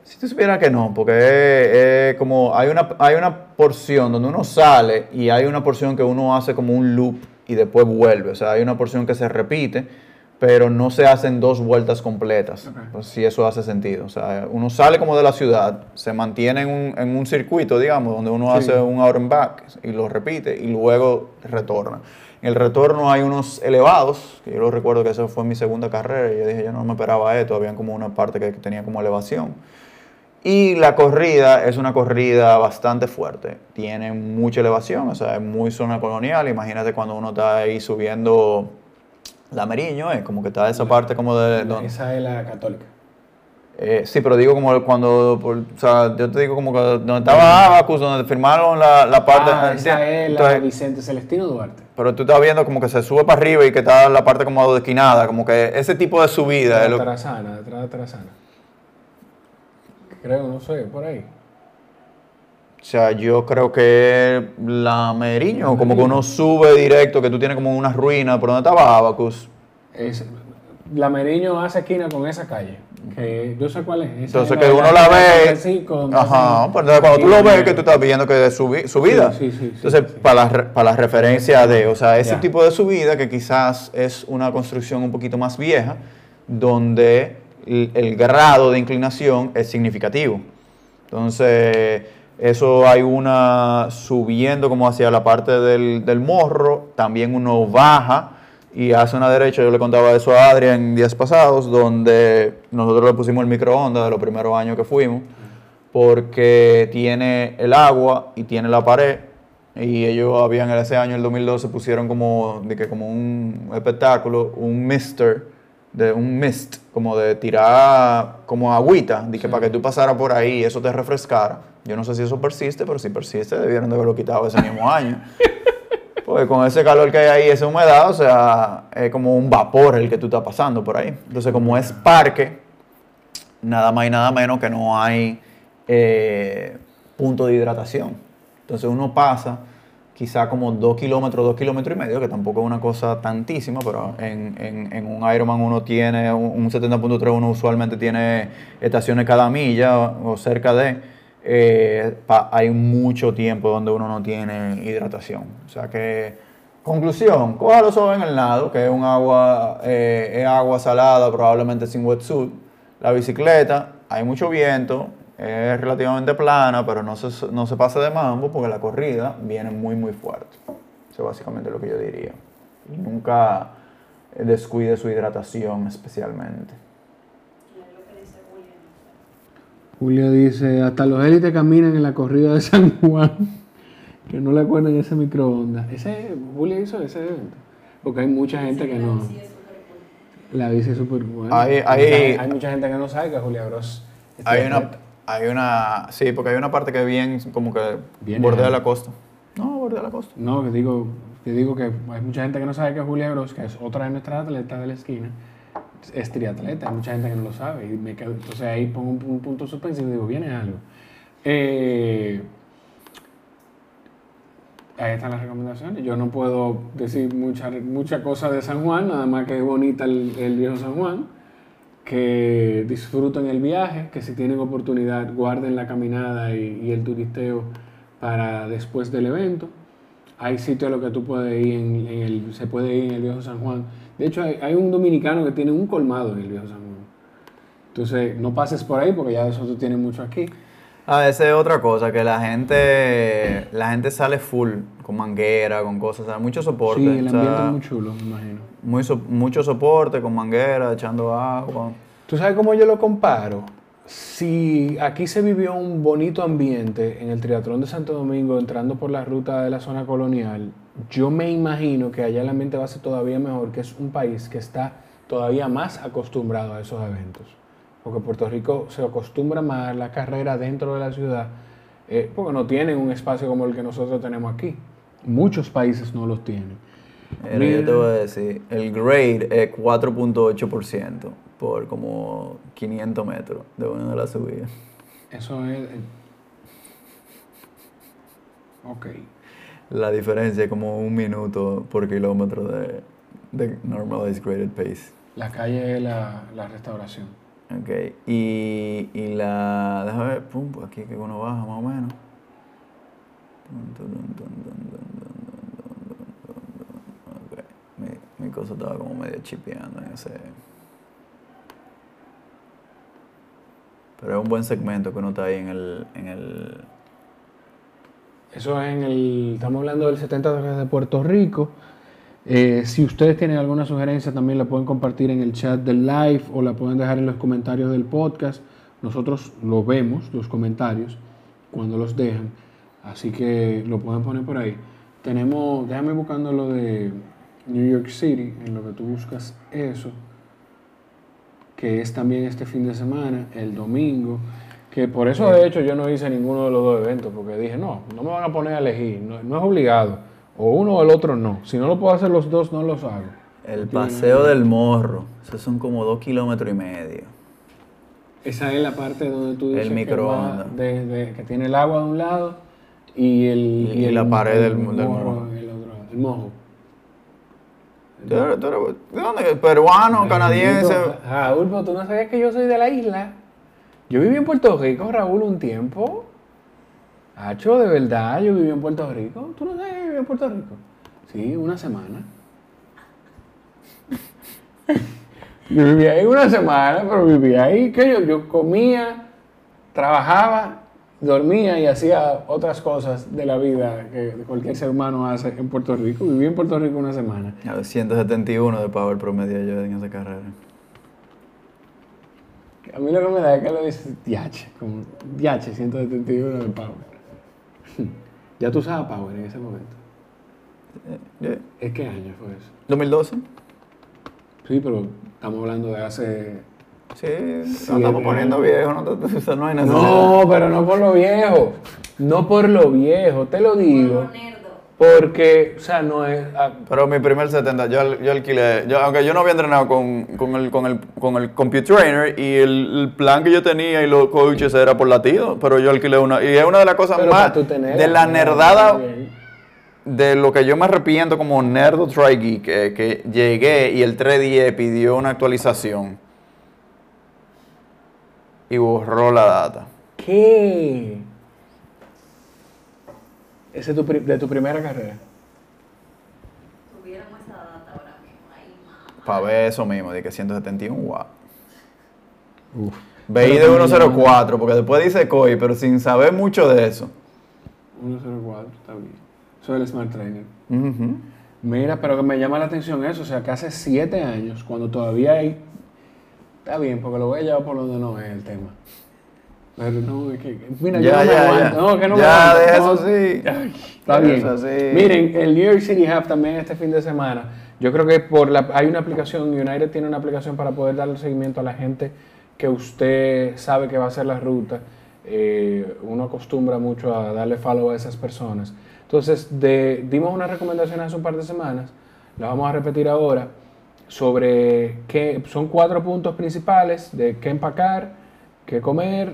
Si tú supieras que no, porque es, es como hay una, hay una porción donde uno sale y hay una porción que uno hace como un loop y después vuelve. O sea, hay una porción que se repite, pero no se hacen dos vueltas completas. Ok. Pues si eso hace sentido. O sea, uno sale como de la ciudad, se mantiene en un, en un circuito, digamos, donde uno Sí. hace un out and back y lo repite y luego retorna. En el retorno hay unos elevados, que yo lo recuerdo que esa fue mi segunda carrera y yo dije, yo no me esperaba esto, habían como una parte que tenía como elevación. Y la corrida es una corrida bastante fuerte. Tiene mucha elevación, o sea, es muy zona colonial. Imagínate cuando uno está ahí subiendo la Meriño, eh, como que está esa parte como de... donde- Esa es la católica. eh, sí, pero digo como cuando, por- o sea, yo te digo como que donde estaba Abacus, donde firmaron la, la parte... ah, esa es la Entonces, Vicente Celestino Duarte. pero tú estás viendo como que se sube para arriba y que está la parte como esquinada, como que ese tipo de subida es La lo Tarazana, detrás de Tarazana. Creo, no sé, por ahí. O sea, yo creo que la Meriño, como que uno sube directo, que tú tienes como una ruina, por donde estaba Abacus. Es, la Meriño hace esquina con esa calle. Que yo sé cuál es. Esa Entonces es que uno la- ve. Ajá, hacen- pues entonces cuando tú lo ves, que tú estás viendo que es subi- subida. Sí, sí, sí, Entonces, para, la, re- para la referencia de, o sea, ese Ya. tipo de subida que quizás es una construcción un poquito más vieja, donde el, grado de inclinación es significativo. Entonces, eso hay una subiendo como hacia la parte del, del morro, también uno baja y hace una derecha. Yo le contaba eso a Adrián en días pasados, donde nosotros le pusimos el microondas de los primeros años que fuimos, porque tiene el agua y tiene la pared. Y ellos habían en ese año, el 2012, pusieron como, de que como un espectáculo, un mister, de un mist, como de tirar como agüita, de que para que tú pasaras por ahí y eso te refrescara. Yo no sé si eso persiste, pero si persiste, debieron de haberlo quitado ese mismo año. Porque con ese calor que hay ahí, esa humedad, o sea, es como un vapor el que tú estás pasando por ahí. Entonces, como es parque, nada más y nada menos que no hay eh, punto de hidratación. Entonces uno pasa quizá como dos kilómetros, dos kilómetros y medio, que tampoco es una cosa tantísima, pero en, en- en un Ironman uno tiene un, un 70.3, uno usualmente tiene estaciones cada milla o, cerca de, eh, hay mucho tiempo donde uno no tiene hidratación. O sea que, conclusión, cójalo suave en el nado, que es un agua, eh, es agua salada, probablemente sin wetsuit. La bicicleta, hay mucho viento, es relativamente plana, pero no se, no se pasa de mambo porque la corrida viene muy, muy fuerte. Eso es básicamente lo que yo diría. Y nunca descuide su hidratación especialmente. Julio dice, hasta los élites caminan en la corrida de San Juan, que no le acuerdan ese microondas. Ese, Julio hizo ese evento. Porque hay mucha gente que no... La bici es súper buena. Hay- Hay, hay- hay mucha gente que no sabe que Julia Gross es Hay una. Hay una, sí, porque hay una parte que bien, como que Viene bordea la costa. No, bordea la costa. No, que digo, que digo que hay mucha gente que no sabe que Julia Gross, que es otra de nuestras atletas de la esquina, es triatleta. Hay mucha gente que no lo sabe. Y me quedo, entonces ahí pongo un, un punto suspensivo y digo, viene algo. Eh, ahí están las recomendaciones. Yo no puedo decir mucha, mucha cosa de San Juan, nada más que es bonita el, el viejo San Juan. Que disfruten el viaje, que si tienen oportunidad guarden la caminada y, el turisteo para después del evento. Hay sitios a los que tú puedes ir en, el, se puede ir en el viejo San Juan. De hecho, hay, hay un dominicano que tiene un colmado en el viejo San Juan. Entonces, no pases por ahí porque ya eso tú tienes mucho aquí. A veces es otra cosa, que la gente, la gente sale full, con manguera, con cosas, o sea, mucho soporte. Sí, el o sea, ambiente es muy chulo, me imagino. muy so- mucho soporte, con manguera, echando agua. ¿Tú sabes cómo yo lo comparo? Si aquí se vivió un bonito ambiente en el Triatlón de Santo Domingo, entrando por la ruta de la zona colonial, yo me imagino que allá el ambiente va a ser todavía mejor, que es un país que está todavía más acostumbrado a esos eventos. Porque Puerto Rico se acostumbra más a la carrera dentro de la ciudad, eh, porque no tienen un espacio como el que nosotros tenemos aquí. Muchos países no los tienen. Mira, yo te voy a decir, el grade es 4.8% por como 500 metros de una de las subidas. Eso es... eh, Ok. La diferencia es como un minuto por kilómetro de, de normalized graded pace. La calle es la, la restauración. Ok, y, y la. Déjame ver, pum, aquí que uno baja más o menos. Okay. Mi, mi cosa estaba como medio chipeando en ese. Pero es un buen segmento que uno está ahí en el. En el... Eso es en el. Estamos hablando del 70 de Puerto Rico. Eh, si ustedes tienen alguna sugerencia, también la pueden compartir en el chat del live o la pueden dejar en los comentarios del podcast. Nosotros lo vemos, los comentarios, cuando los dejan. Así que lo pueden poner por ahí. Tenemos, déjame buscando lo de New York City, en lo que tú buscas eso, que es también este fin de semana, el domingo. Que por eso, de hecho, yo no hice ninguno de los dos eventos, porque dije, no, no me van a poner a elegir, no, no es obligado. O uno o el otro no. Si no lo puedo hacer los dos, no los hago. el paseo del morro. Esos son como dos kilómetros y medio. Esa es la parte donde tú dices El que, microondas. va de- de- que tiene el agua de un lado y el, Y el la pared del- el del morro morro. en el otro lado, el mojo. ¿Tú eres- tú eres- ¿De dónde? ¿Peruano, canadiense? Raúl, pero tú no sabías que yo soy de la isla. Yo viví en Puerto Rico, Raúl, un tiempo. Hacho, de verdad, yo viví en Puerto Rico. ¿Tú no sabes en Puerto Rico? Sí, una semana. yo vivía ahí una semana, pero vivía ahí que yo, yo comía, trabajaba, dormía y hacía otras cosas de la vida que cualquier ser humano hace en Puerto Rico. Viví en Puerto Rico una semana. A ver, 171 de power promedio yo en esa carrera. A mí lo que me da es que lo dice Diache, como Diache 171 de Power. ya tú usabas Power en ese momento. Eh, yeah. ¿Es qué año fue eso? 2012. Sí, pero estamos hablando de hace. Sí, nos estamos poniendo viejos, no, te- o sea, no hay necesidad. No, pero no por lo viejo. No por lo viejo, te lo digo. Porque, o sea, no es. ah, Pero mi primer 70, yo, yo alquilé, yo, aunque yo no había entrenado con, con, el, con, el, con el Compute Trainer y el, el plan que yo tenía y los coaches era por latido, pero yo alquilé una. Y es una de las cosas pero más tener- de la nerdada, Bien. De lo que yo me arrepiento como nerdo try geek, que, que llegué y el 310 pidió una actualización y borró la data. ¿Qué? Ese es tu pri- de tu primera carrera. Tuviéramos esa data ahora mismo. Ahí, mamá. Para ver eso mismo, de que 171 watts. Uf. Veí de 104, porque después dice COI, pero sin saber mucho de eso. 104, está bien. Soy el Smart Trainer. Ujú. Mira, pero me llama la atención eso, o sea, que hace siete años, cuando todavía hay... Está bien, porque lo voy a llevar por donde no es el tema. Pero no, es que... Mira, yo Ya, no me ya, aguanto, ya. no, que no me Ya, aguanto. de no. sí. Ay, está De bien. eso sí. Miren, el New York City Half también este fin de semana. Yo creo que por la, hay una aplicación, United tiene una aplicación para poder darle seguimiento a la gente que usted sabe que va a hacer la ruta. Eh, uno acostumbra mucho a darle follow a esas personas. Entonces, de- dimos unas recomendaciones hace un par de semanas, las vamos a repetir ahora, sobre qué son cuatro puntos principales de qué empacar, qué comer,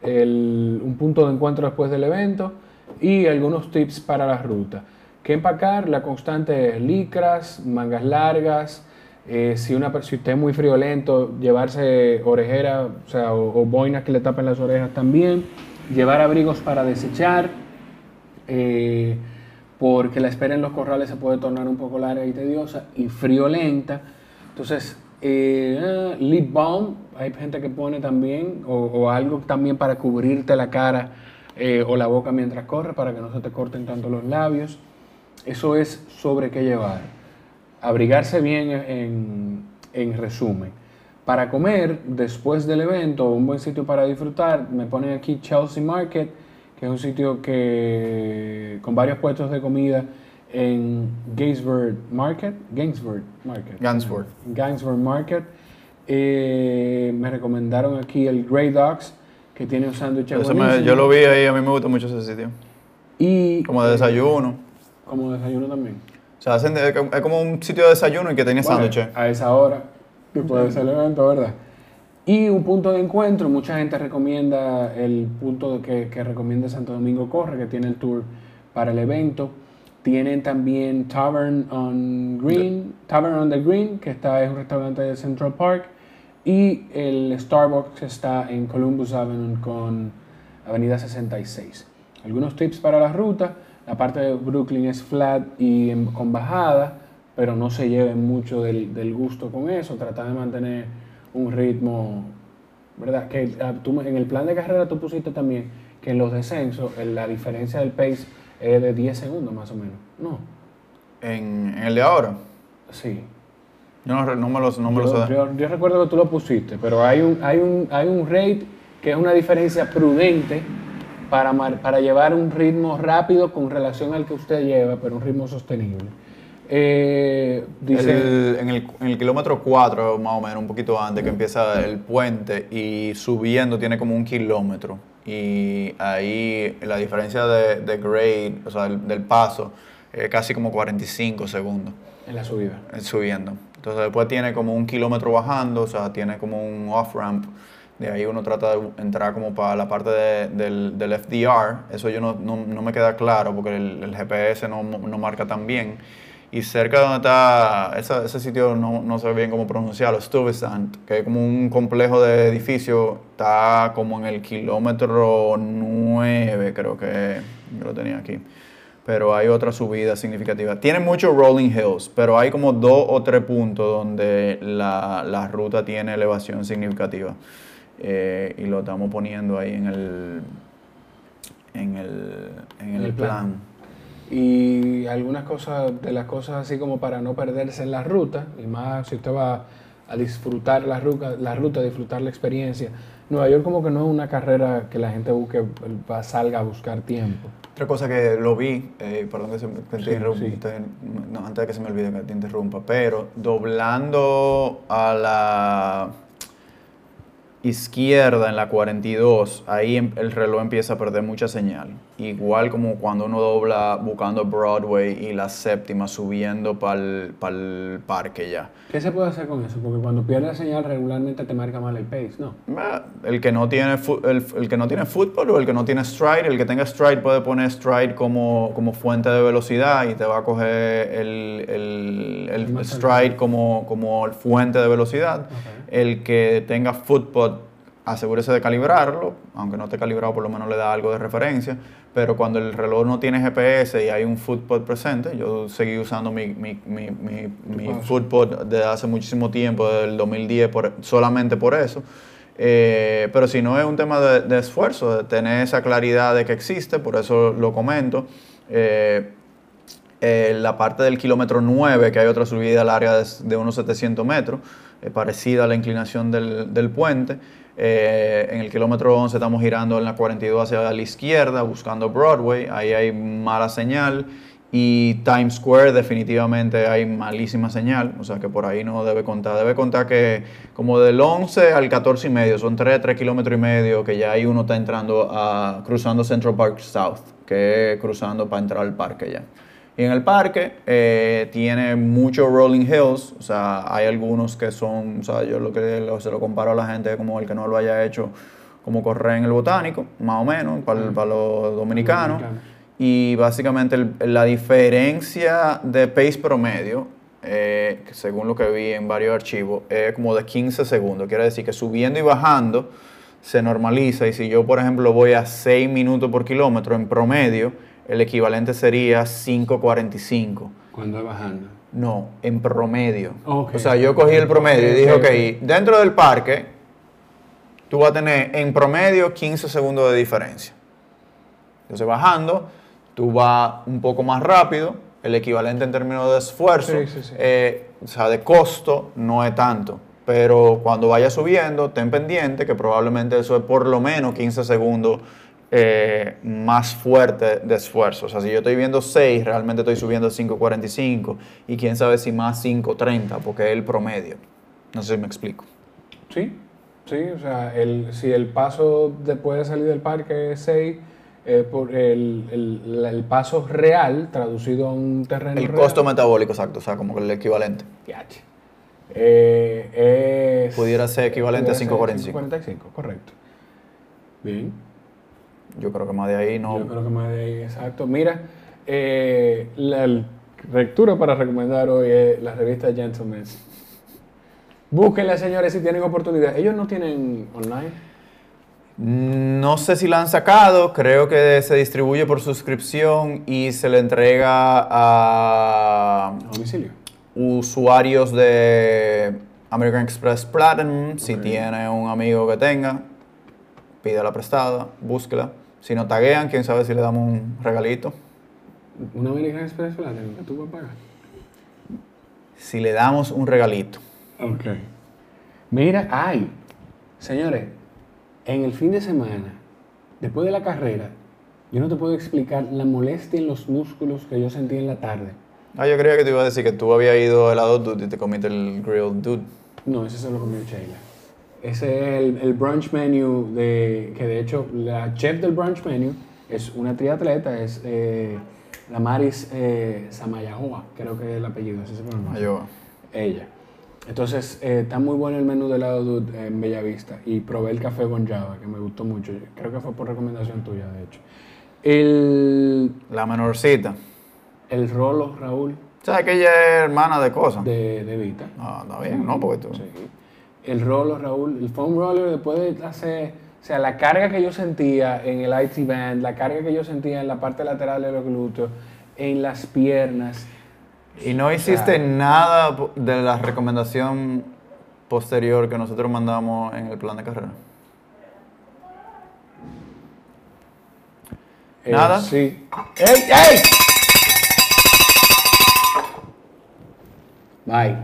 el- un punto de encuentro después del evento y algunos tips para la ruta. ¿Qué empacar? La constante es licras, mangas largas, eh, si, una, si usted es muy friolento, llevarse orejera, o sea, o, o boinas que le tapen las orejas también, llevar abrigos para desechar, eh, porque la espera en los corrales se puede tornar un poco larga y tediosa y friolenta. Entonces, eh, ah, lip balm, hay gente que pone también, o, o algo también para cubrirte la cara eh, o la boca mientras corre, para que no se te corten tanto los labios. Eso es sobre qué llevar. Abrigarse bien en, en resumen. Para comer, después del evento, un buen sitio para disfrutar, me ponen aquí Chelsea Market, que es un sitio que con varios puestos de comida en Gainsborough Market, Gainsborough Market. Gainsborough. Gainsborough Market. Eh, me recomendaron aquí el Grey Dogs, que tiene un sándwich yo lo vi ahí, a mí me gusta mucho ese sitio. Y Como de desayuno. como desayuno también. O sea, hacen de- es como un sitio de desayuno y que tenía Bueno, sándwiches. a esa hora, después de ese evento, ¿verdad? Y un punto de encuentro, mucha gente recomienda el punto que, que recomienda Santo Domingo Corre, que tiene el tour para el evento. Tienen también Tavern on Green, Tavern on the Green, que está, es un restaurante de Central Park. Y el Starbucks está en Columbus Avenue con Avenida 66. Algunos tips para la ruta. La parte de Brooklyn es flat y en- con bajada, pero no se lleven mucho del, del gusto con eso. Trata de mantener un ritmo, ¿verdad? Que ah, tú en el plan de carrera tú pusiste también que en los descensos en la diferencia del pace es de 10 segundos más o menos. No, En, en el de ahora. sí. Yo no, no me lo, no me Yo, yo- yo recuerdo que tú lo pusiste, pero hay un, hay un, hay un rate que es una diferencia prudente para, mar- para llevar un ritmo rápido con relación al que usted lleva, pero un ritmo sostenible. Eh, dice, El- en, el, en el kilómetro 4, más o menos, un poquito antes que empieza el puente y subiendo tiene como un kilómetro. Y ahí la diferencia de, de grade, o sea, del, del paso, es casi como 45 segundos en la subida. eh, subiendo. Entonces después tiene como un kilómetro bajando, o sea, tiene como un off-ramp. De ahí uno trata de entrar como para la parte de- del, del FDR. Eso yo no, no- no me queda claro porque el, el GPS no, no marca tan bien. Y cerca de donde está, esa- ese sitio no, no sé bien cómo pronunciarlo, Stuyvesant, que es como un complejo de edificios, está como en el kilómetro 9, creo que yo lo tenía aquí. Pero hay otra subida significativa. Tiene muchos rolling hills, pero hay como dos o tres puntos donde la, la ruta tiene elevación significativa. Eh, y lo estamos poniendo ahí en el, en el, en el, el plan. plan. Y algunas cosas, de las cosas así como para no perderse en la ruta, y más si usted va a disfrutar la ruta, la ruta, disfrutar la experiencia. Nueva York como que no es una carrera que la gente busque, va, salga a buscar tiempo. Otra cosa que lo vi, eh, perdón que, se, te Sí, interrumpa, sí. te- no, antes de que se me olvide que te interrumpa, pero doblando a la izquierda en la 42, ahí em- el reloj empieza a perder mucha señal. Igual como cuando uno dobla buscando Broadway y la séptima subiendo para el parque ya. ¿Qué se puede hacer con eso? Porque cuando pierde la señal regularmente te marca mal el pace, ¿no? Ah, El que no tiene el, el que no tiene fútbol o el que no tiene stride, el que tenga stride puede poner stride como, como fuente de velocidad y te va a coger el, el, el stride como, como fuente de velocidad. Ok. El que tenga footpod, asegúrese de calibrarlo, aunque no esté calibrado por lo menos le da algo de referencia, pero cuando el reloj no tiene GPS y hay un footpod presente, yo seguí usando mi, mi, mi, mi, footpod desde hace muchísimo tiempo, desde el 2010, por- solamente por eso. Eh, pero si no es un tema de, de esfuerzo, de tener esa claridad de que existe, por eso lo comento. Eh, eh, la parte del kilómetro 9, que hay otra subida al área de, de unos 700 metros, parecida a la inclinación del, del puente. Eh, en el kilómetro 11 estamos girando en la 42 hacia la izquierda, buscando Broadway, ahí hay mala señal. Y Times Square definitivamente hay malísima señal, o sea que por ahí no debe contar. Debe contar que como del 11 al 14 y medio, son 3, 3 kilómetros y medio, que ya ahí uno está entrando a, cruzando Central Park South, que es cruzando para entrar al parque ya. Y en el parque eh, tiene muchos rolling hills, o sea, hay algunos que son, o sea, yo lo que lo- se lo comparo a la gente como el que no lo haya hecho, como correr en el botánico, más o menos, para, el- para los dominicanos. Dominicano. Y básicamente el- la diferencia de pace promedio, eh, según lo que vi en varios archivos, es como de 15 segundos. Quiere decir que subiendo y bajando se normaliza. Y si yo, por ejemplo, voy a 6 minutos por kilómetro en promedio, el equivalente sería 5.45. Cuando es bajando. No, en promedio. Ok. O sea, yo cogí el promedio y dije, Ok, ok, dentro del parque, tú vas a tener en promedio 15 segundos de diferencia. Entonces, bajando, tú vas un poco más rápido, el equivalente en términos de esfuerzo, Sí, sí, sí. eh, o sea, de costo, no es tanto. Pero cuando vaya subiendo, ten pendiente que probablemente eso es por lo menos 15 segundos eh, más fuerte de esfuerzo. O sea, si yo estoy viendo 6, realmente estoy subiendo 5.45 y quién sabe si más 5.30, porque es el promedio. No sé si me explico. Sí, sí, o sea, el, si el paso después de salir del parque es 6, por el, el- el paso real, traducido a un terreno El real, costo metabólico, exacto, o sea, como el equivalente. Eh, es, Pudiera ser equivalente a pudiera ser 5.45. 5.45, correcto. Bien. Yo creo que más de ahí no. Yo creo que más de ahí, exacto. Mira, eh, la lectura para recomendar hoy es la revista Gentleman. Búsquenla, señores, si tienen oportunidad. Ellos no tienen online. No sé si la han sacado, creo que se distribuye por suscripción y se le entrega a A domicilio. usuarios de American Express Platinum. Si tiene un amigo que tenga, pídela prestada, búsquela. Si no taguean, quién sabe si le damos un regalito. Una American Express Platinum que tú vas a pagar. Si le damos un regalito. Ok. Mira, ay, señores, en el fin de semana, después de la carrera, yo no te puedo explicar la molestia en los músculos que yo sentí en la tarde. Ah, yo creía que te iba a decir que tú habías ido al lado dude y te comiste el grilled dude. No, ese se lo comió Sheila. Ese es el, el brunch menu de que de hecho la chef del brunch menu es una triatleta, es eh, la Maris eh, Samayahoa, creo que es el apellido, así se pronuncia. Ella. Entonces, eh, está muy bueno el menú de lado Dude en Bellavista y probé el café con Java, que me gustó mucho. Creo que fue por recomendación tuya, de hecho. El, La menorcita. el rolo, Raúl. sabes que ella es hermana de cosas. de, de Vita. Ah, está bien, ¿no? Porque tú... Sí. El rolo, Raúl, el foam roller después de hacer, o sea, la carga que yo sentía en el IT band, la carga que yo sentía en la parte lateral de los glúteos, en las piernas, Y no hiciste nada po- de la recomendación posterior que nosotros mandamos en el plan de carrera. eh, ¿Nada? Sí. ¡Ey, ey! Bye.